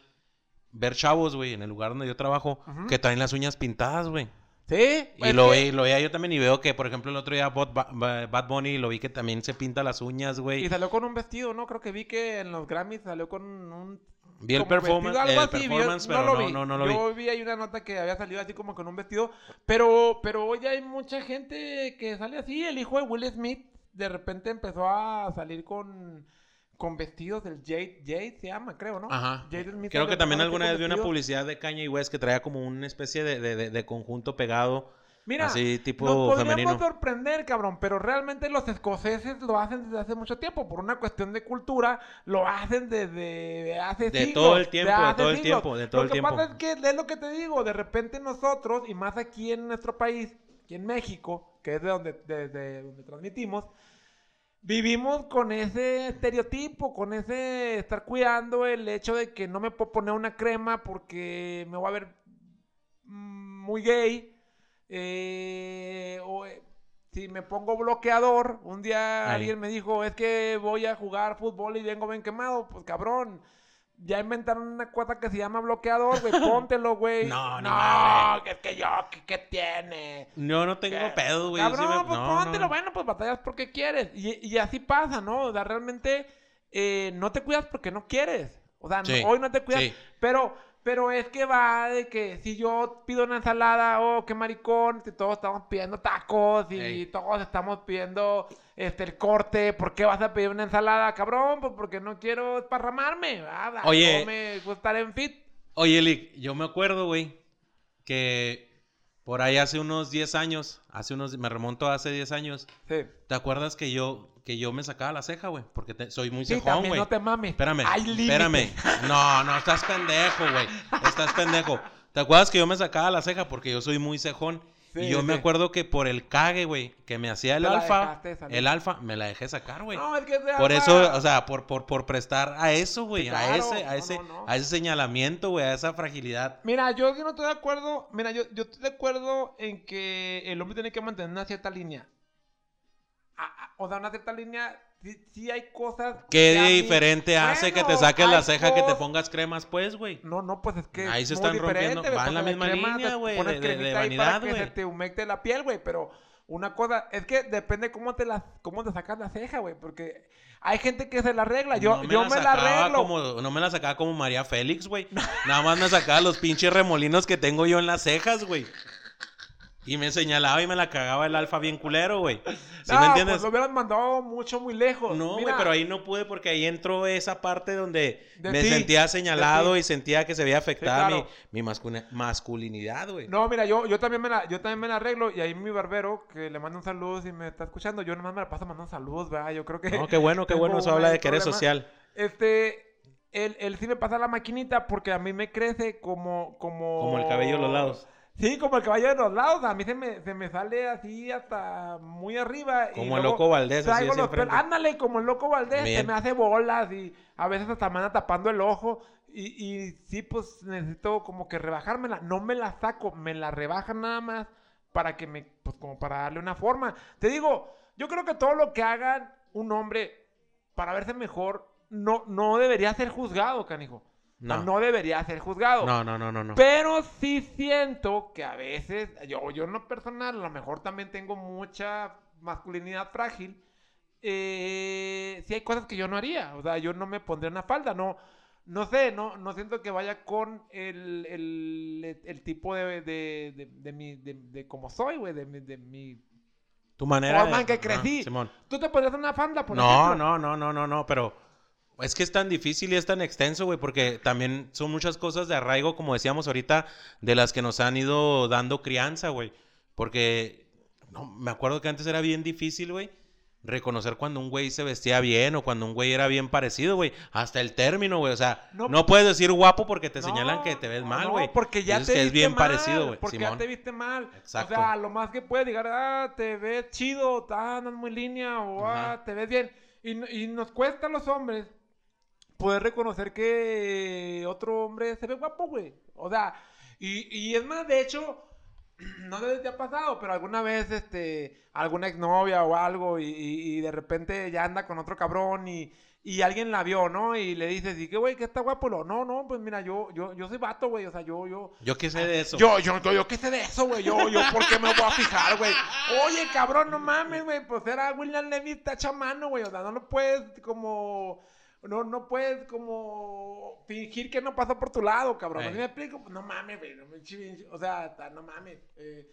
ver chavos, güey, en el lugar donde yo trabajo que traen las uñas pintadas, güey. Sí, Y lo, que- ve- lo veía yo también y veo que, por ejemplo, el otro día Bad, Ba- Bad Bunny lo vi que también se pinta las uñas, Y güey. salió con un vestido, ¿no? Creo que vi que en los Grammys salió con un... Vi el performance, vestido, el así, vi- performance, pero lo no, vi. no, no lo vi. Yo vi ahí una nota que había salido así como con un vestido. Pero, pero hoy hay mucha gente que sale así. El hijo de Will Smith de repente empezó a salir con, con vestidos del Jade, Jade se llama, creo, ¿no? Ajá. Jade Smith Creo que también alguna vez vi una publicidad de Kanye West que traía como una especie de, de- de- de conjunto pegado. Mira, así tipo nos podríamos femenino. sorprender, cabrón, pero realmente los escoceses lo hacen desde hace mucho tiempo. Por una cuestión de cultura, lo hacen desde hace De siglos. todo el tiempo, de todo el siglos. tiempo, de todo lo el que tiempo. pasa es que es lo que te digo, de repente nosotros, y más aquí en nuestro país, aquí en México, que es de donde, desde donde transmitimos, vivimos con ese estereotipo, con ese estar cuidando el hecho de que no me puedo poner una crema porque me voy a ver mm, muy gay. eh, o eh, si me pongo bloqueador, un día Ahí. alguien me dijo, es que voy a jugar fútbol y vengo bien quemado. Pues cabrón, ya inventaron una cosa que se llama bloqueador, güey, póntelo, güey. No, no, que es que yo, ¿qué, qué tiene? Yo no tengo ¿Qué? pedo, güey. yo sí Cabrón, me- pues no, póntelo, no. bueno, pues batallas porque quieres. Y, y así pasa, ¿no? O sea, realmente eh, no te cuidas porque no quieres. O sea, no- hoy no te cuidas. sí. Pero, pero es que va de que si yo pido una ensalada, oh, qué maricón, si todos estamos pidiendo tacos y Ey. todos estamos pidiendo este, el corte, ¿por qué vas a pedir una ensalada, cabrón? Pues porque no quiero esparramarme, ¿verdad? Oye. No me gusta estar en fit. Oye, Lick, yo me acuerdo, güey, que por ahí hace unos 10 años, hace unos, me remonto a hace 10 años, Sí. ¿te acuerdas que yo, que yo me sacaba la ceja, güey? Porque te- soy muy Sí, cejón, güey. no te mames. Espérame, Hay espérame. No, no, estás pendejo, güey. Estás pendejo. ¿Te acuerdas que yo me sacaba la ceja porque yo soy muy cejón? Sí, y yo me acuerdo que por el cague, güey, que me hacía el Te alfa, el alfa, me la dejé sacar, güey. No, es que Por eso, o sea, por, por, por prestar a eso, güey, Sí, a ese, a ese, no, no. a ese señalamiento, güey, a esa fragilidad. Mira, yo que no estoy de acuerdo. Mira, yo, yo estoy de acuerdo en que el hombre tiene que mantener una cierta línea. O sea, una cierta línea. Sí, sí hay cosas. ¿Qué que mí- diferente hace que te saques la ceja, que te pongas cremas, pues, güey? No, no, pues es que. Ahí se están rompiendo- diferente, güey, va en la misma crema, línea, güey, de- de- de vanidad, para que güey. se te humecte la piel, güey. Pero una cosa, es que depende cómo te la, cómo te sacas la ceja, güey. Porque hay gente que se la arregla. Yo, no me yo la me la arreglo. como, no me la sacaba como María Félix, güey. Nada más me sacaba los pinches remolinos que tengo yo en las cejas, güey. Y me señalaba y me la cagaba el alfa bien culero, güey. ¿Sí no, me entiendes? Pues lo hubieran mandado mucho, muy lejos. No, güey, pero ahí no pude porque ahí entró esa parte donde De me ti, sentía señalado y sentía que se veía afectada claro. mi, mi masculi- masculinidad, güey. No, mira, yo, yo, también me la, yo también me la arreglo y ahí mi barbero, que le mando un saludo si me está escuchando, yo nomás me la paso mandando saludos, ¿verdad? Yo creo que... No, qué bueno, qué bueno. Eso habla de que eres social. Este, él, él sí me pasa la maquinita porque a mí me crece como... Como, Como el cabello de los lados. Sí, como el cabello de los lados. A mí se me, se me sale así hasta muy arriba. y Como el loco Valdés, así los. Ándale, como el loco Valdés. Se Bien. me hace bolas y a veces hasta me anda tapando el ojo. Y, y sí, pues necesito como que rebajármela. No me la saco, me la rebajan nada más para que me, pues como para darle una forma. Te digo, yo creo que todo lo que hagan un hombre para verse mejor no, no debería ser juzgado, canijo. No. no debería ser juzgado. No, no, no, no, no. Pero sí siento que a veces, yo, yo en lo personal, a lo mejor también tengo mucha masculinidad frágil. Eh, sí hay cosas que yo no haría. O sea, yo no me pondría una falda. No, no sé, no, no siento que vaya con el, el, el tipo de, de, de, de mi, de, de como soy, güey, de, de mi... Tu manera forma de- que crecí. Simón. ¿Tú te pondrías una falda, por No, ejemplo? no, no, no, no, no, pero es que es tan difícil y es tan extenso, güey, porque también son muchas cosas de arraigo, como decíamos ahorita, de las que nos han ido dando crianza, güey. Porque no, me acuerdo que antes era bien difícil, güey, reconocer cuando un güey se vestía bien o cuando un güey era bien parecido, güey. Hasta el término, güey. O sea, No. no, puedes decir guapo porque te No, señalan que te ves mal, no, güey. porque ya te que viste es bien mal, parecido, güey. Porque Simón. ya te viste mal. Exacto. O sea, lo más que puedes llegar, ah, te ves chido, ah, andas muy línea, o ah, Ajá. te ves bien. Y, y nos cuesta a los hombres poder reconocer que otro hombre se ve guapo, güey. O sea, y, y es más, de hecho, no sé si te ha pasado, pero alguna vez, este, alguna exnovia o algo, y, y- y de repente ya anda con otro cabrón y, y alguien la vio, ¿no? Y le dices, ¿y qué, güey, que está guapo? Lo, no, no, pues mira, yo, yo, yo soy vato, güey, o sea, yo, yo, Yo qué sé de eso. yo, yo, yo, yo, ¿qué sé de eso, güey? Yo, yo, ¿por qué me voy a fijar, güey? Oye, cabrón, no mames, güey. Pues era William Levy, está hecha mano, güey. O sea, no lo puedes como. No, no puedes como fingir que no pasó por tu lado, cabrón. ¿Sí me explico? No mames, güey. no me chi- O sea, no mames. eh,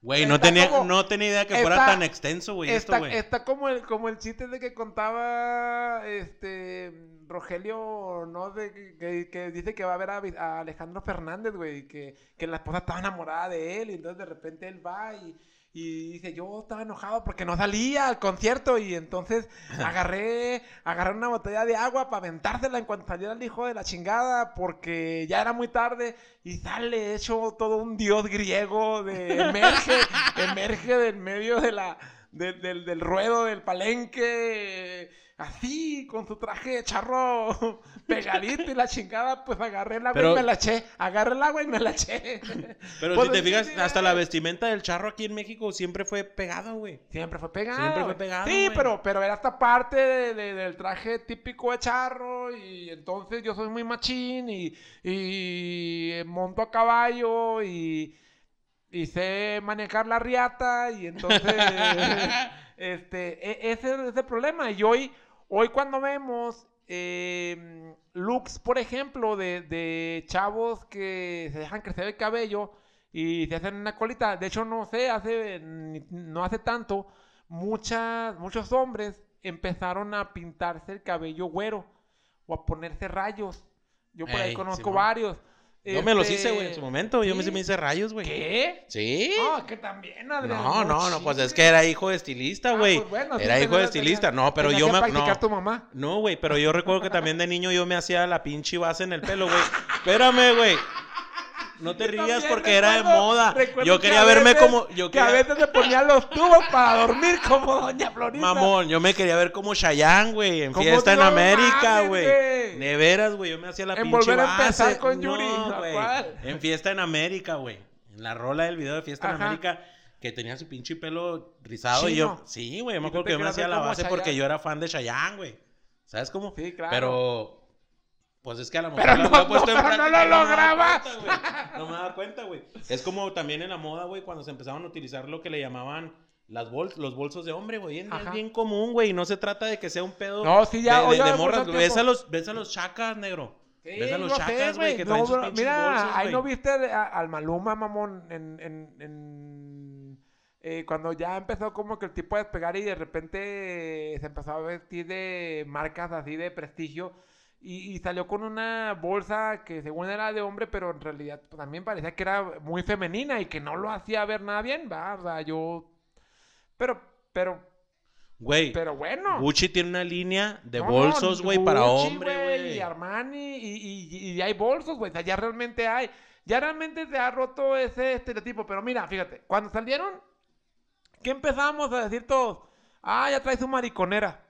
Güey, no tenía, como- no tenía idea que fuera tan extenso, güey, esto, está, güey. está como el, como el chiste de que contaba este Rogelio, ¿no? De que, dice que va a ver a, Alejandro Fernández, güey, que, que la esposa estaba enamorada de él, y entonces de repente él va y, y dice, yo estaba enojado porque no salía al concierto, y entonces agarré, agarré una botella de agua para aventársela en cuanto saliera el hijo de la chingada, porque ya era muy tarde, y sale hecho todo un dios griego, de emerge, emerge del medio de la, del, del, del ruedo del palenque, así, con su traje de charro pegadito y la chingada, pues agarré el agua Pero- y me la eché, agarré el agua y me la eché. Pero Pues si te fijas, hasta la vestimenta del charro aquí en México siempre fue pegado, güey. Siempre fue pegado. Siempre fue pegado, Sí, güey. pero, pero era esta parte de- de- del traje típico de charro y entonces yo soy muy machín y, y monto a caballo y, y sé manejar la riata y entonces este e- ese es el problema y hoy hoy cuando vemos eh, looks, por ejemplo, de, de chavos que se dejan crecer el cabello y se hacen una colita. De hecho, no sé, hace no hace tanto, muchas, muchos hombres empezaron a pintarse el cabello güero o a ponerse rayos. Yo por ahí conozco varios. Yo me los Este, hice, güey, en su momento. Yo me, me hice rayos, güey. ¿Qué? Sí. No, que también, Adrián. No, no, no, pues es que era hijo de estilista, Ah, güey. pues bueno, era hijo de estilista. No, pero yo me. No, tu mamá. no, güey, pero yo recuerdo que también de niño yo me hacía la pinche base en el pelo, güey. Espérame, güey. No te rías porque era de moda. Yo que quería verme veces- como. Yo Que a quería... veces le ponían los tubos para dormir como Doña Florinda. Mamón, yo me quería ver como Chayanne, güey, en ¿Cómo fiesta en América, güey. güey? De veras, güey, yo me hacía la En pinche volver a base. empezar con Yuri, güey. En fiesta en América, güey. En la rola del video de fiesta en. América que tenía su pinche pelo rizado y yo, sí, güey, yo me acuerdo te que yo me hacía la base porque yo era fan de Chayanne, güey. ¿Sabes cómo? Sí, claro. Pero pues es que a lo mejor Pero lo no, he puesto no, en pero no lo y me daba lograba. cuenta, güey. No me daba cuenta, güey. Es como también en la moda, güey, cuando se empezaban a utilizar lo que le llamaban las bols los bolsos de hombre, güey. Es Ajá. bien común, güey. y No se trata de que sea un pedo No, sí, ya, de, morras. Ves a los, ves a los chacas, negro. Sí, ves a los chacas, güey, que No, sus Mira, bolsos, ahí no viste a- al Maluma, mamón, en... en, en eh, cuando ya empezó como que el tipo a despegar y de repente se empezó a vestir de marcas así de prestigio y, y salió con una bolsa que según era de hombre, pero en realidad pues, también parecía que era muy femenina y que no lo hacía ver nada bien, va, o sea, yo... Pero, pero, Güey, pero bueno. Gucci tiene una línea de No, bolsos, güey, para Gucci, hombre, Y. Armani, y, y, y hay bolsos, güey. O sea, ya realmente hay. Ya realmente se ha roto ese estereotipo. Pero mira, fíjate, cuando salieron, ¿qué empezamos a decir todos? Ah, ya trae su mariconera.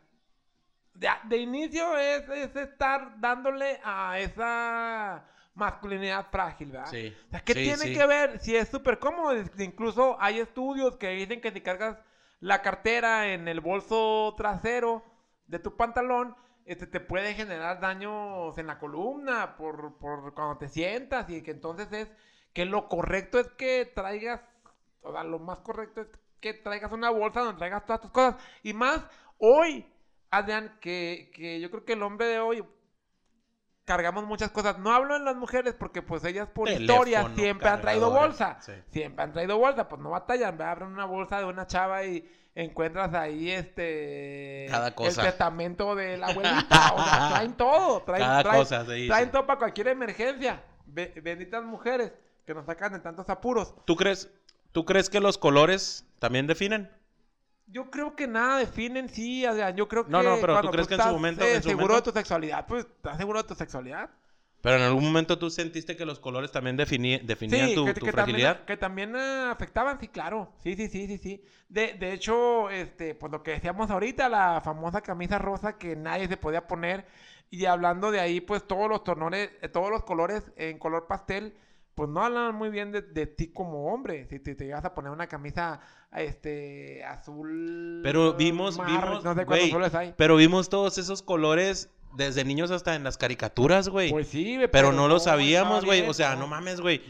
De, de inicio es, es estar dándole a esa masculinidad frágil, ¿verdad? Sí, O sea, ¿qué sí, tiene sí. que ver? Si es súper cómodo. Incluso hay estudios que dicen que si cargas la cartera en el bolso trasero de tu pantalón, este, te puede generar daños en la columna por, por cuando te sientas y que entonces es que lo correcto es que traigas, o sea, lo más correcto es que traigas una bolsa donde traigas todas tus cosas. Y más hoy, Adrián, que, que yo creo que el hombre de hoy cargamos muchas cosas. No hablo en las mujeres porque pues ellas por historia siempre han traído bolsa. sí. Siempre han traído bolsa, pues no batallan, abren una bolsa de una chava y encuentras ahí este Cada cosa. el testamento de la abuelita, o sea, traen todo, traen, Cada traen- cosa todo para cualquier emergencia. Be- benditas mujeres que nos sacan de tantos apuros. ¿Tú crees, ¿Tú crees que los colores también definen? Yo creo que nada definen, sí, Adrián. Yo creo que. No, no, pero ¿tú crees que en su momento- eh, en su seguro momento- de tu sexualidad, pues estás seguro de tu sexualidad. Pero en algún momento tú sentiste que los colores también definían Sí, tu, que, tu que fragilidad. También, que también ah, afectaban, sí, claro. Sí, sí, sí, sí, sí. De, de hecho, este, pues lo que decíamos ahorita, la famosa camisa rosa que nadie se podía poner. Y hablando de ahí, pues todos los tonones, eh, todos los colores en color pastel, pues no hablan muy bien de, de ti como hombre. Si te, te llegas a poner una camisa este azul. Pero vimos, mar, vimos, no sé cuántos colores hay. pero vimos todos esos colores desde niños hasta en las caricaturas, güey. Pues sí, güey, pero no lo sabíamos, güey. O sea, no mames, güey.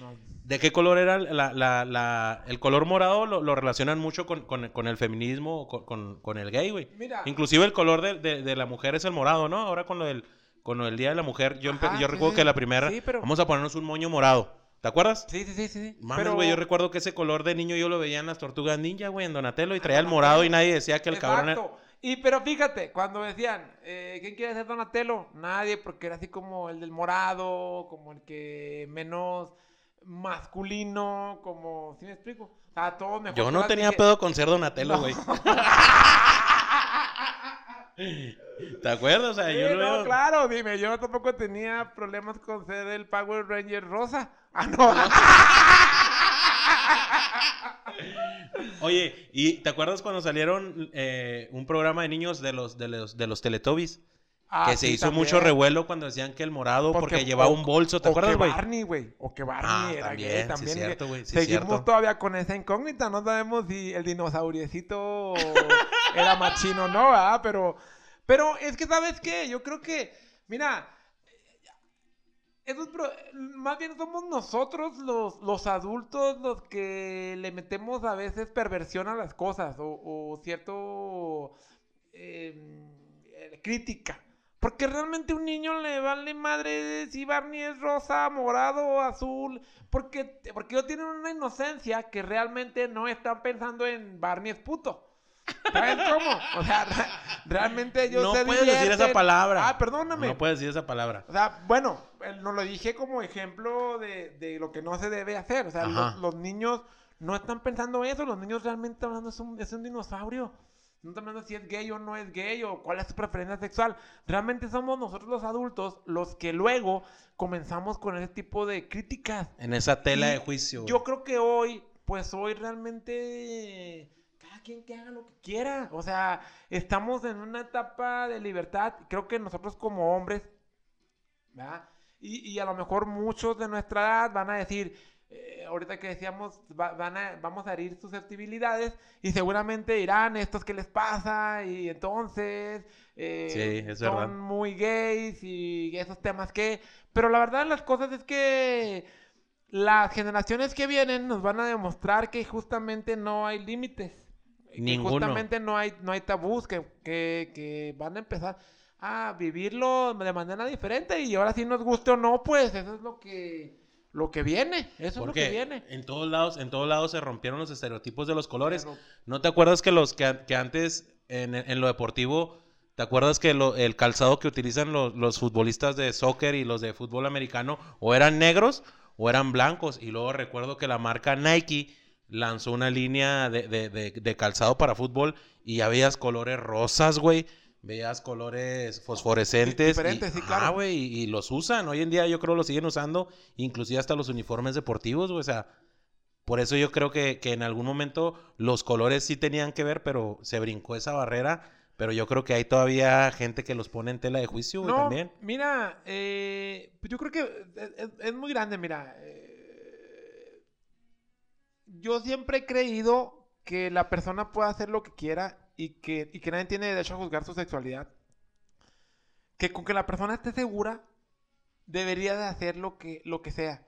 ¿De qué color era la, la, la- el color morado? Lo, lo relacionan mucho con, con- con el feminismo, o con, con- el gay, güey. Mira. Inclusive el color de, de- de la mujer es el morado, ¿no? Ahora con lo del, con del Día de la Mujer, yo, Ajá, yo recuerdo sí. que la primera, Sí, pero- vamos a ponernos un moño morado. ¿Te acuerdas? Sí, sí, sí, sí. Mames, Pero- güey, yo recuerdo que ese color de niño yo lo veía en las tortugas ninja, güey, en Donatello, y traía el morado y nadie decía que el cabrón era... Exacto. Y pero fíjate, cuando decían, eh, ¿quién quiere ser Donatello? Nadie, porque era así como el del morado, como el que menos masculino, como, ¿sí me explico? O sea, todo mejor. Yo no tenía dije- pedo con ser Donatello, güey. ¿Te acuerdas? O sea, Sí, yo lo no, veo- claro, dime, yo tampoco tenía problemas con ser el Power Ranger rosa. Ah, no. Oye, ¿y te acuerdas cuando salieron eh, un programa de niños de los, de los, de los Teletubbies? Ah, que se hizo también. mucho revuelo cuando decían que el morado porque, Porque- llevaba o- un bolso, ¿te o acuerdas, que güey? Barney, güey. O que Barney Ah, era también, gay sí, también. cierto, güey, sí, Seguimos cierto. todavía con esa incógnita. No sabemos si el dinosauriecito era machino o no, ¿verdad? Pero, pero es que, ¿sabes qué? Yo creo que, mira, esos pro- más bien somos nosotros los, los adultos los que le metemos a veces perversión a las cosas o, o cierto eh, eh, crítica. Porque realmente a un niño le vale madre si Barney es rosa, morado, azul. Porque, porque ellos tienen una inocencia que realmente no están pensando en Barney es puto. ¿Sabes cómo? O sea, re- realmente ellos No se puedes decir esa divierten. palabra. Ah, perdóname. No puedes decir esa palabra. O sea, bueno, nos lo dije como ejemplo de, de lo que no se debe hacer. O sea, los, los niños no están pensando eso. Los niños realmente están hablando es un, es un dinosaurio. No están hablando si es gay o no es gay o cuál es su preferencia sexual. Realmente somos nosotros los adultos los que luego comenzamos con ese tipo de críticas. En esa tela Y de juicio. Yo creo que hoy, pues hoy realmente cada quien que haga lo que quiera. O sea, estamos en una etapa de libertad. Creo que nosotros como hombres, ¿verdad? Y, y a lo mejor muchos de nuestra edad van a decir, eh, ahorita que decíamos, va- van a, vamos a herir susceptibilidades y seguramente dirán, ¿estos qué les pasa? Y entonces eh, Sí, son verdad. muy gays y esos temas que... Pero la verdad las cosas es que las generaciones que vienen nos van a demostrar que justamente no hay límites. Ninguno. justamente no hay, no hay tabús, que, que, que van a empezar a vivirlo de manera diferente y ahora si nos guste o no, pues eso es lo que, lo que viene. Eso es lo que viene. en todos lados, en todos lados se rompieron los estereotipos de los colores. Pero- ¿No te acuerdas que los que, que antes en, en lo deportivo, te acuerdas que lo- el calzado que utilizan los, los futbolistas de soccer y los de fútbol americano o eran negros o eran blancos? Y luego recuerdo que la marca Nike lanzó una línea de, de- de- de calzado para fútbol y ya veías colores rosas, güey. Veías colores fosforescentes. diferentes, y, sí, claro. Ah, güey, y, y los usan. Hoy en día yo creo lo siguen usando, inclusive hasta los uniformes deportivos, güey. O sea, por eso yo creo que, que en algún momento los colores sí tenían que ver, pero se brincó esa barrera. Pero yo creo que hay todavía gente que los pone en tela de juicio, güey, No, también. mira, eh, pues yo creo que es muy grande, mira. Eh, yo siempre he creído que la persona puede hacer lo que quiera y que, y que nadie tiene derecho a juzgar su sexualidad. Que con que la persona esté segura, debería de hacer lo que, lo que sea.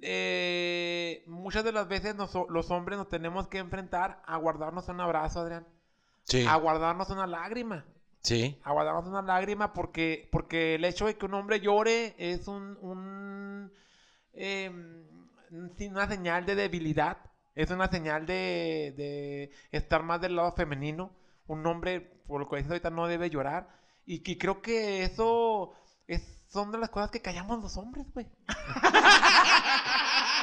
Eh, muchas de las veces nos- los hombres nos tenemos que enfrentar a guardarnos un abrazo, Adrián. Sí. A guardarnos una lágrima Sí. a guardarnos una lágrima porque, porque el hecho de que un hombre llore es un, un, sí, una señal de debilidad, es una señal de, de estar más del lado femenino. Un hombre, por lo que dices ahorita, no debe llorar. Y que creo que eso es, son de las cosas que callamos los hombres, güey.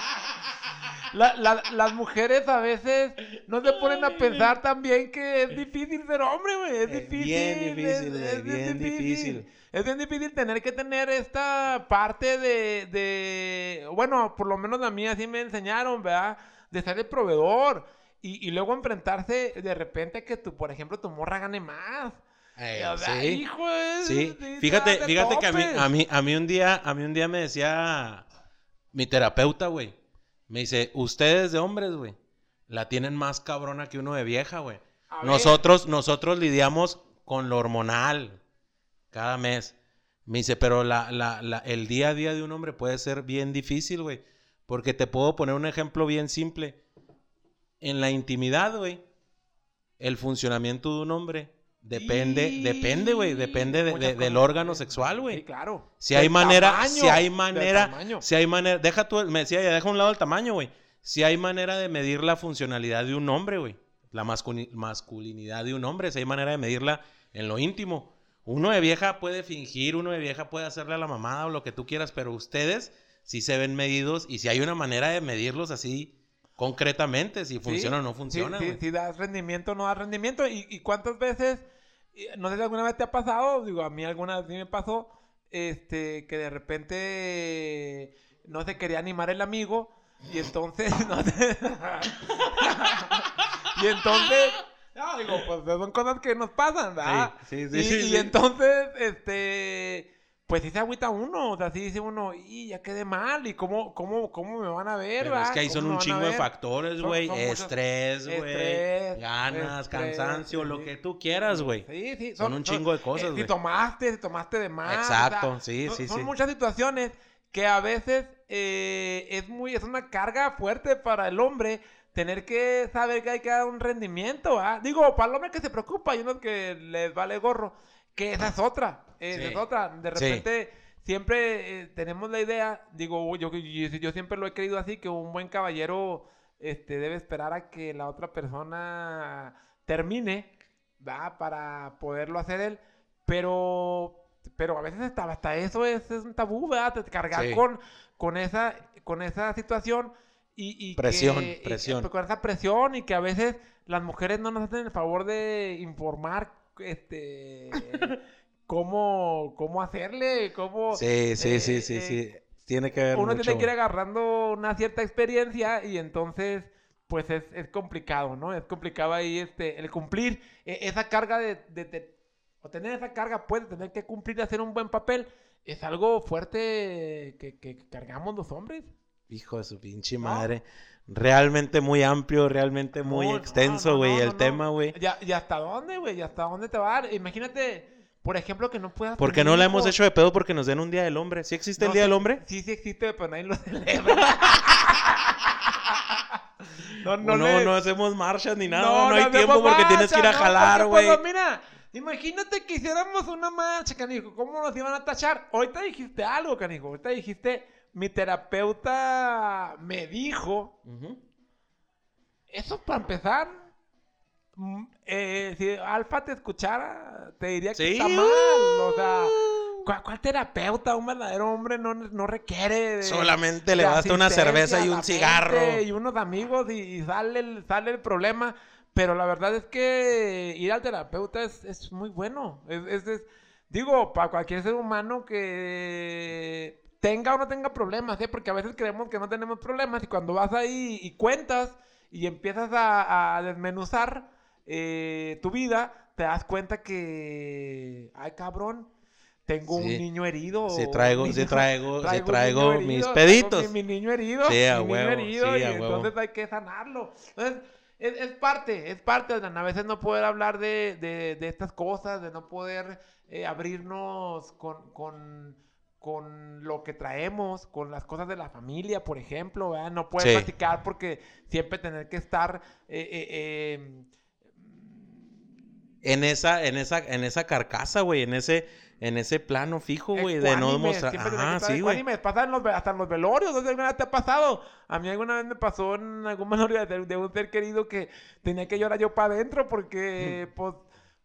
La- la- las mujeres a veces no se ponen a pensar también que es difícil ser hombre, güey. Es Es difícil. bien difícil, es- güey, es bien difícil. Es bien difícil tener que tener esta parte de, de- Bueno, por lo menos a mí así me enseñaron, ¿verdad? De ser el proveedor. Y, y luego enfrentarse de repente a que tú, por ejemplo, tu morra gane más. Eh, O sea, sí. hijo, es- Sí, sí, fíjate, te fíjate que a mí, topes. a mí, a mí un día, a mí un día me decía mi terapeuta, güey. Me dice, ustedes de hombres, güey, la tienen más cabrona que uno de vieja, güey. Nosotros, nosotros lidiamos con lo hormonal cada mes. Me dice, pero la, la, la- el día a día de un hombre puede ser bien difícil, güey. Porque te puedo poner un ejemplo bien simple. En la intimidad, güey, el funcionamiento de un hombre depende, Y- depende, güey, depende de- Muchas de- del órgano sexual, güey. Sí, claro. Si hay manera, tamaño, si hay manera, si hay manera, deja tú, me decía, ya deja a un lado el tamaño, güey. Si hay manera de medir la funcionalidad de un hombre, güey. La masculi- masculinidad de un hombre, si hay manera de medirla en lo íntimo. Uno de vieja puede fingir, uno de vieja puede hacerle a la mamada o lo que tú quieras, pero ustedes sí se ven medidos y si hay una manera de medirlos así concretamente, si funciona o no Sí, funciona, sí, si das rendimiento o no das rendimiento. ¿Y, y cuántas veces, no sé si alguna vez te ha pasado, digo, a mí alguna vez me pasó, este, que de repente no se quería animar el amigo y entonces, no y entonces, no, digo, pues son cosas que nos pasan, ¿verdad? Sí, sí, y, sí, y sí. entonces, este, pues sí se agüita uno, o sea, sí dice uno, y ya quedé mal, y cómo, cómo, cómo me van a ver, Pero es ¿verdad? que ahí ¿Cómo son un chingo de factores, güey. Estrés, güey. Estrés, Ganas, estrés, cansancio, sí, lo sí. que tú quieras, güey. Sí, sí. Son un chingo de cosas, eh, güey. Si tomaste, si tomaste de más. Exacto, sí, son- sí, Son sí. muchas situaciones que a veces eh, es muy, es una carga fuerte para el hombre tener que saber que hay que dar un rendimiento, ¿ah? Digo, para el hombre que se preocupa, hay unos que les vale gorro. Que esa es otra. Esa Sí. es otra. De Sí. repente, siempre eh, tenemos la idea, digo, yo, yo, yo siempre lo he creído así, que un buen caballero este, debe esperar a que la otra persona termine, ¿va? Para poderlo hacer él. Pero, pero a veces hasta, hasta eso es, es un tabú, ¿verdad? Cargar Sí. con, con, esa, con esa situación y, y Presión, que- y- presión. con esa presión y que a veces las mujeres no nos hacen el favor de informar este cómo, cómo hacerle, cómo Sí, sí, eh, sí, sí, eh, sí. Tiene que ver uno mucho. tiene que ir agarrando una cierta experiencia y entonces pues es, es complicado, ¿no? Es complicado ahí este el cumplir eh, esa carga de, de- de- o tener esa carga pues tener que cumplir y hacer un buen papel es algo fuerte que, que cargamos los hombres. Hijo de su pinche No. Realmente muy amplio, realmente muy No, no, extenso, no, güey, no, el no, no. tema, güey. Ya- ¿Y hasta dónde, güey? ¿Y hasta dónde te va a dar? Imagínate, por ejemplo, que no puedas. ¿Por qué tener no la hemos hecho de pedo porque nos den un día del hombre? ¿Sí existe el No día sé, del hombre? Sí, sí existe, pero nadie lo celebra. no, No, no, le- hacemos marchas ni nada, No, no, hay no tiempo porque tienes que ir a no, jalar, porque, güey. pues, mira, imagínate que hiciéramos una marcha, canijo. ¿Cómo nos iban a tachar? Ahorita dijiste algo, canijo. Ahorita dijiste, mi terapeuta me dijo. Eso para empezar. mm, eh, si Alfa te escuchara, te diría que Sí. está mal. O sea, ¿cuál, cuál terapeuta? Un verdadero hombre no, no requiere. de- Solamente le basta una cerveza y un cigarro. Y unos amigos y, y sale, el, sale el problema. Pero la verdad es que ir al terapeuta es, es muy bueno. Es, es- es- digo, para cualquier ser humano que tenga o no tenga problemas, ¿eh? porque a veces creemos que no tenemos problemas y cuando vas ahí y cuentas y empiezas a, a desmenuzar eh, tu vida, te das cuenta que, ay cabrón, tengo un niño herido. Sí traigo, sí niño- traigo, sí traigo niño mis traigo peditos. Mi, mi niño herido. Sí, a mi niño herido, sí, y huevo. entonces hay que sanarlo. Entonces, es, es parte, es parte, Adrián. A veces no poder hablar de, de, de estas cosas, de no poder eh, abrirnos con, con, con lo que traemos, con las cosas de la familia, por ejemplo, ¿verdad? No poder Sí. platicar porque siempre tener que estar... eh, eh, eh, En esa, en esa, en esa carcasa, güey, en ese, en ese plano fijo, güey, de no mostrar. Ajá, sí, güey. hasta en los velorios, no sé si alguna vez te ha pasado. A mí alguna vez me pasó en algún velorio de, de un ser querido que tenía que llorar yo para adentro porque, pues,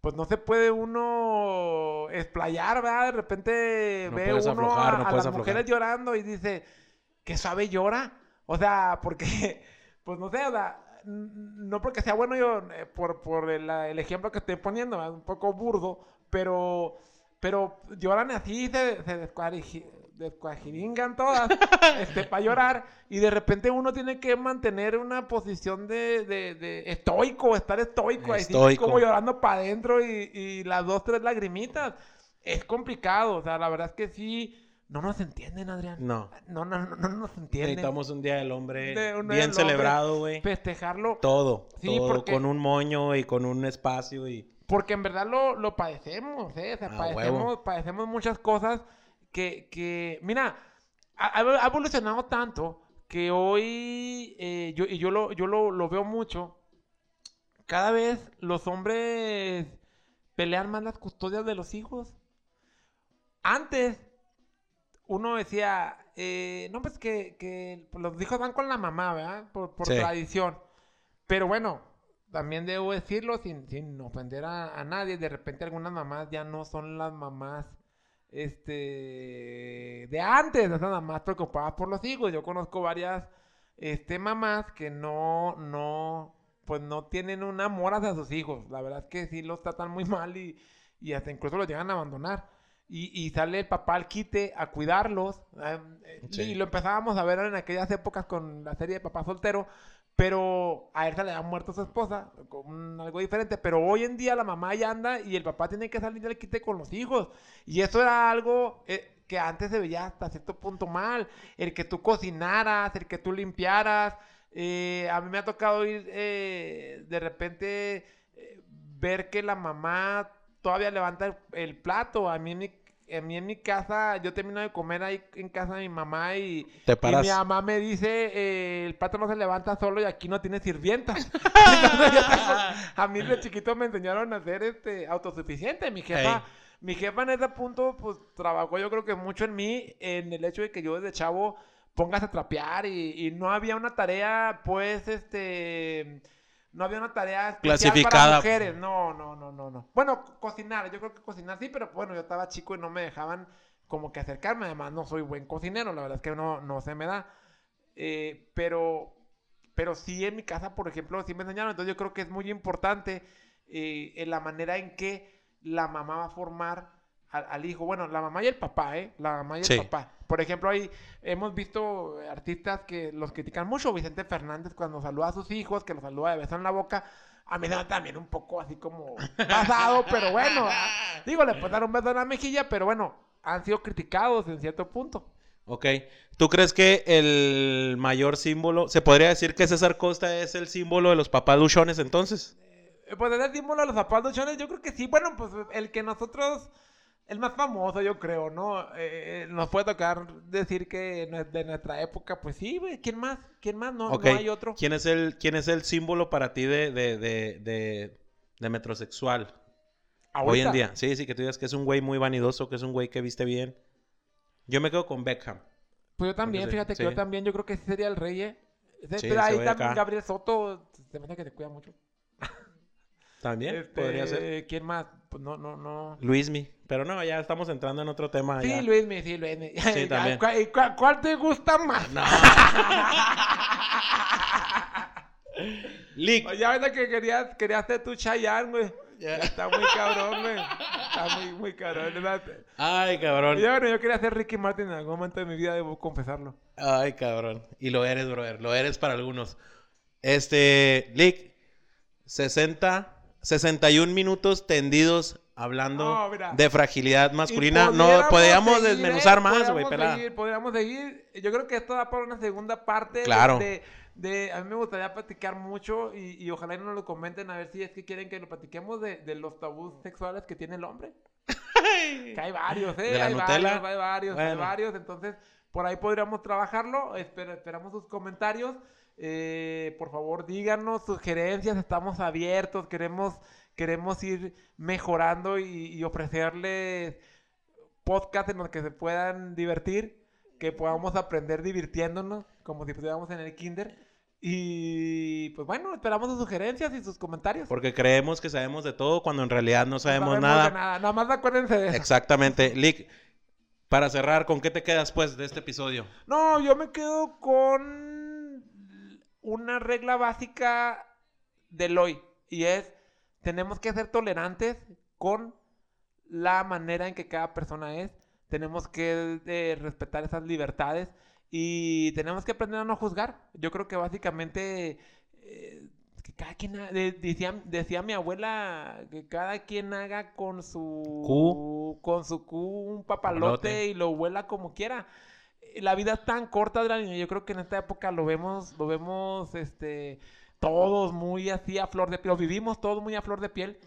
pues no se puede uno explayar, ¿verdad? De repente No ve uno aflojar, a, no a puedes las mujeres llorando y dice, que suave llora. O sea, porque, pues no sé, o sea, no porque sea bueno yo, eh, por, por el, el ejemplo que estoy poniendo, ¿verdad? un poco burdo, pero, pero lloran así, se, se descuariji- descuajiringan todas este, para llorar y de repente uno tiene que mantener una posición de, de, de estoico, estar estoico, así Estoico. como llorando para adentro y, y las dos, tres lagrimitas. Es complicado, o sea, la verdad es que sí, no nos entienden, Adrián. No. No, no, no, no nos entienden. Necesitamos un día del hombre De bien del celebrado, güey. Festejarlo. Todo, Sí, todo porque- con un moño y con un espacio y Porque en verdad lo, lo padecemos, ¿eh? O sea, A padecemos, huevo. padecemos muchas cosas que, que mira, ha, ha evolucionado tanto que hoy, eh, yo, y yo, lo, yo lo, lo veo mucho, cada vez los hombres pelean más las custodias de los hijos. Antes, uno decía, eh, no, pues que, que los hijos van con la mamá, ¿verdad? Por, por Sí. tradición. Pero bueno, también debo decirlo sin, sin ofender a, a nadie. De repente algunas mamás ya no son las mamás este de antes, esas mamás preocupadas por los hijos. Yo conozco varias este, mamás que no, no, pues no tienen un amor hacia sus hijos. La verdad es que sí los tratan muy mal y, y hasta incluso los llegan a abandonar. Y, y sale el papá al quite a cuidarlos. eh, eh, Sí. Y lo empezábamos a ver en aquellas épocas con la serie de Papá Soltero. Pero a él se le ha muerto su esposa, con algo diferente. Pero hoy en día la mamá ya anda y el papá tiene que salir del quite con los hijos. Y eso era algo eh, que antes se veía hasta cierto punto mal. El que tú cocinaras, el que tú limpiaras. Eh, a mí me ha tocado ir eh, de repente ver que la mamá todavía levanta el, plato. A mí en a mí en mi casa, yo termino de comer ahí en casa de mi mamá y, te y mi mamá me dice, eh, el plato no se levanta solo y aquí no tiene sirvientas. Entonces, a mí de chiquito me enseñaron a ser este, autosuficiente. Mi jefa, mi jefa en ese punto, pues trabajó yo creo que mucho en mí, en el hecho de que yo desde chavo pongas a trapear y, y no había una tarea, pues, este, no había una tarea especial Clasificada. para mujeres. No, no, no, no, no. Bueno, co- cocinar, yo creo que cocinar sí, pero bueno, yo estaba chico y no me dejaban como que acercarme. Además, no soy buen cocinero, la verdad es que no, no se me da. Eh, pero, pero sí en mi casa, por ejemplo, sí me enseñaron. Entonces yo creo que es muy importante eh, en la manera en que la mamá va a formar al, al hijo. Bueno, la mamá y el papá, ¿eh? La mamá y el Sí. papá. Por ejemplo, ahí hemos visto artistas que los critican mucho. Vicente Fernández cuando saluda a sus hijos, que los saluda de beso en la boca. A mí me da también un poco así como pasado, pero bueno. Digo, le puedes dar un beso en la mejilla, pero bueno, han sido criticados en cierto punto. Ok. ¿Tú crees que el mayor símbolo, se podría decir que César Costa es el símbolo de los papás luchones entonces? Eh, Pues es el símbolo de los zapatos chones, yo creo que sí. Bueno, pues el que nosotros, el más famoso, yo creo, ¿no? Eh, nos puede tocar decir que de nuestra época, pues sí, güey. ¿Quién más? ¿Quién más? No, no hay otro. ¿Quién es el, quién es el símbolo para ti de, de, de, de, de metrosexual hoy en día? Sí, sí, que tú digas que es un güey muy vanidoso, que es un güey que viste bien. Yo me quedo con Beckham. Pues yo también, fíjate que yo también, yo creo que sí sería el rey, ¿eh? Ese- Sí, pero ese ahí también acá. Gabriel Soto, se me hace que se cuida mucho. También Este, podría ser. ¿Quién más? Pues no, no, no. Luismi. Pero no, ya estamos entrando en otro tema. Sí, ya. Luismi, sí, Luismi. Sí, también. ¿Cuál, y cuál- cuál te gusta más? No. Lick. Oye, ahorita que querías, querías ser tu Chayanne, güey. Ya. Está muy cabrón, güey. Está muy, muy cabrón. ¿verdad? Ay, cabrón. yo, bueno, yo quería ser Ricky Martin en algún momento de mi vida, debo confesarlo. Ay, cabrón. Y lo eres, brother. Lo eres para algunos. Este, Lick, 60, 61 minutos tendidos hablando No, de fragilidad masculina. No podíamos seguir, desmenuzar más, güey, Podríamos pelada. seguir, Podríamos seguir. Yo creo que esto da para una segunda parte. Claro. De, de- a mí me gustaría platicar mucho y, y ojalá y nos lo comenten a ver si es que quieren que lo platiquemos de, de los tabús sexuales que tiene el hombre. Que hay varios, ¿eh? ¿De la hay Nutella? varios, hay varios, hay Bueno. varios. Entonces, por ahí podríamos trabajarlo. Esper- esperamos sus comentarios. Eh, por favor, díganos sugerencias. Estamos abiertos. Queremos, queremos ir mejorando y, y ofrecerles podcasts en los que se puedan divertir. Que podamos aprender divirtiéndonos, como si estuviéramos en el kinder. Y pues bueno, esperamos sus sugerencias y sus comentarios. Porque creemos que sabemos de todo cuando en realidad no No sabemos, de nada. nada. Nada más acuérdense de eso. Exactamente. Lick, para cerrar, ¿con qué te quedas, pues, de este episodio? No, yo me quedo con una regla básica del hoy. Y es, tenemos que ser tolerantes con la manera en que cada persona es. Tenemos que eh, respetar esas libertades. Y tenemos que aprender a no juzgar. Yo creo que básicamente... eh, que cada quien ha- de- decía, decía mi abuela que cada quien haga con su con su cu un papalote, Papalote. y lo vuela como quiera la vida es tan corta, Adrián, y yo creo que en esta época lo vemos, lo vemos, este, todos muy así a flor de piel, lo vivimos todos muy a flor de piel,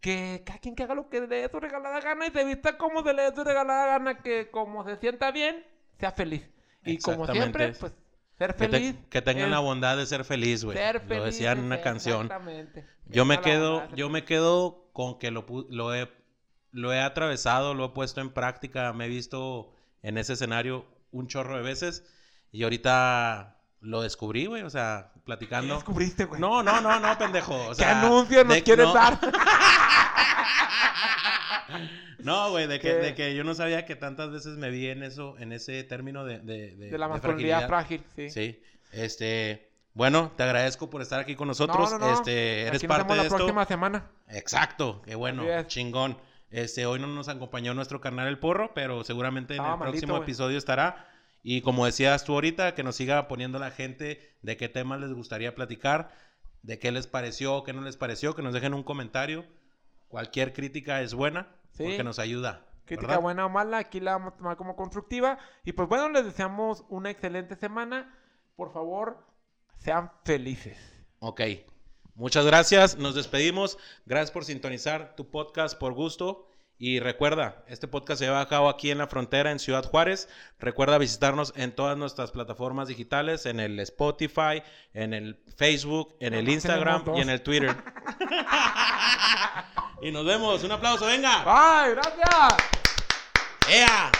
que cada quien que haga lo que le dé su regalada gana y se vista como se le dé su regalada gana, que como se sienta bien, sea feliz. Y como siempre, pues, ser Que, te- feliz. que tengan es la bondad de ser feliz, güey. ser feliz. Lo decía en una canción. Exactamente. Yo me es la quedo, bondad de yo me feliz. quedo con que lo, lo, he, lo he atravesado, lo he puesto en práctica, me he visto en ese escenario un chorro de veces y ahorita lo descubrí, güey, o sea, ¿Qué platicando. descubriste, güey? No, no, no, no, pendejo. O ¿Qué sea, anuncio nos de- quieres no, dar? No, güey, de que, ¿Qué? de que yo no sabía que tantas veces me vi en eso, en ese término de, de, de- de la masculinidad frágil, sí. Sí, este, bueno, te agradezco por estar aquí con nosotros. No, no, no. Este, eres Aquí nos parte vemos de la esto. próxima semana. Exacto, qué bueno, chingón. Este, hoy no nos acompañó nuestro carnal El Porro, pero seguramente en Estaba el próximo episodio estará. Y como decías tú ahorita, que nos siga poniendo la gente de qué temas les gustaría platicar, de qué les pareció, qué no les pareció, que nos dejen un comentario. Cualquier crítica es buena, Sí. porque nos ayuda. Crítica ¿verdad? buena o mala, aquí la vamos a tomar como constructiva. Y pues bueno, les deseamos una excelente semana. Por favor, sean felices. Ok. Muchas gracias. Nos despedimos. Gracias por sintonizar tu podcast por gusto. Y recuerda, este podcast se lleva a cabo aquí en la frontera, en Ciudad Juárez. Recuerda visitarnos en todas nuestras plataformas digitales, en el Spotify, en el Facebook, en el Instagram y en el Twitter. Y nos vemos. Un aplauso, venga. Bye, gracias. ¡Ea!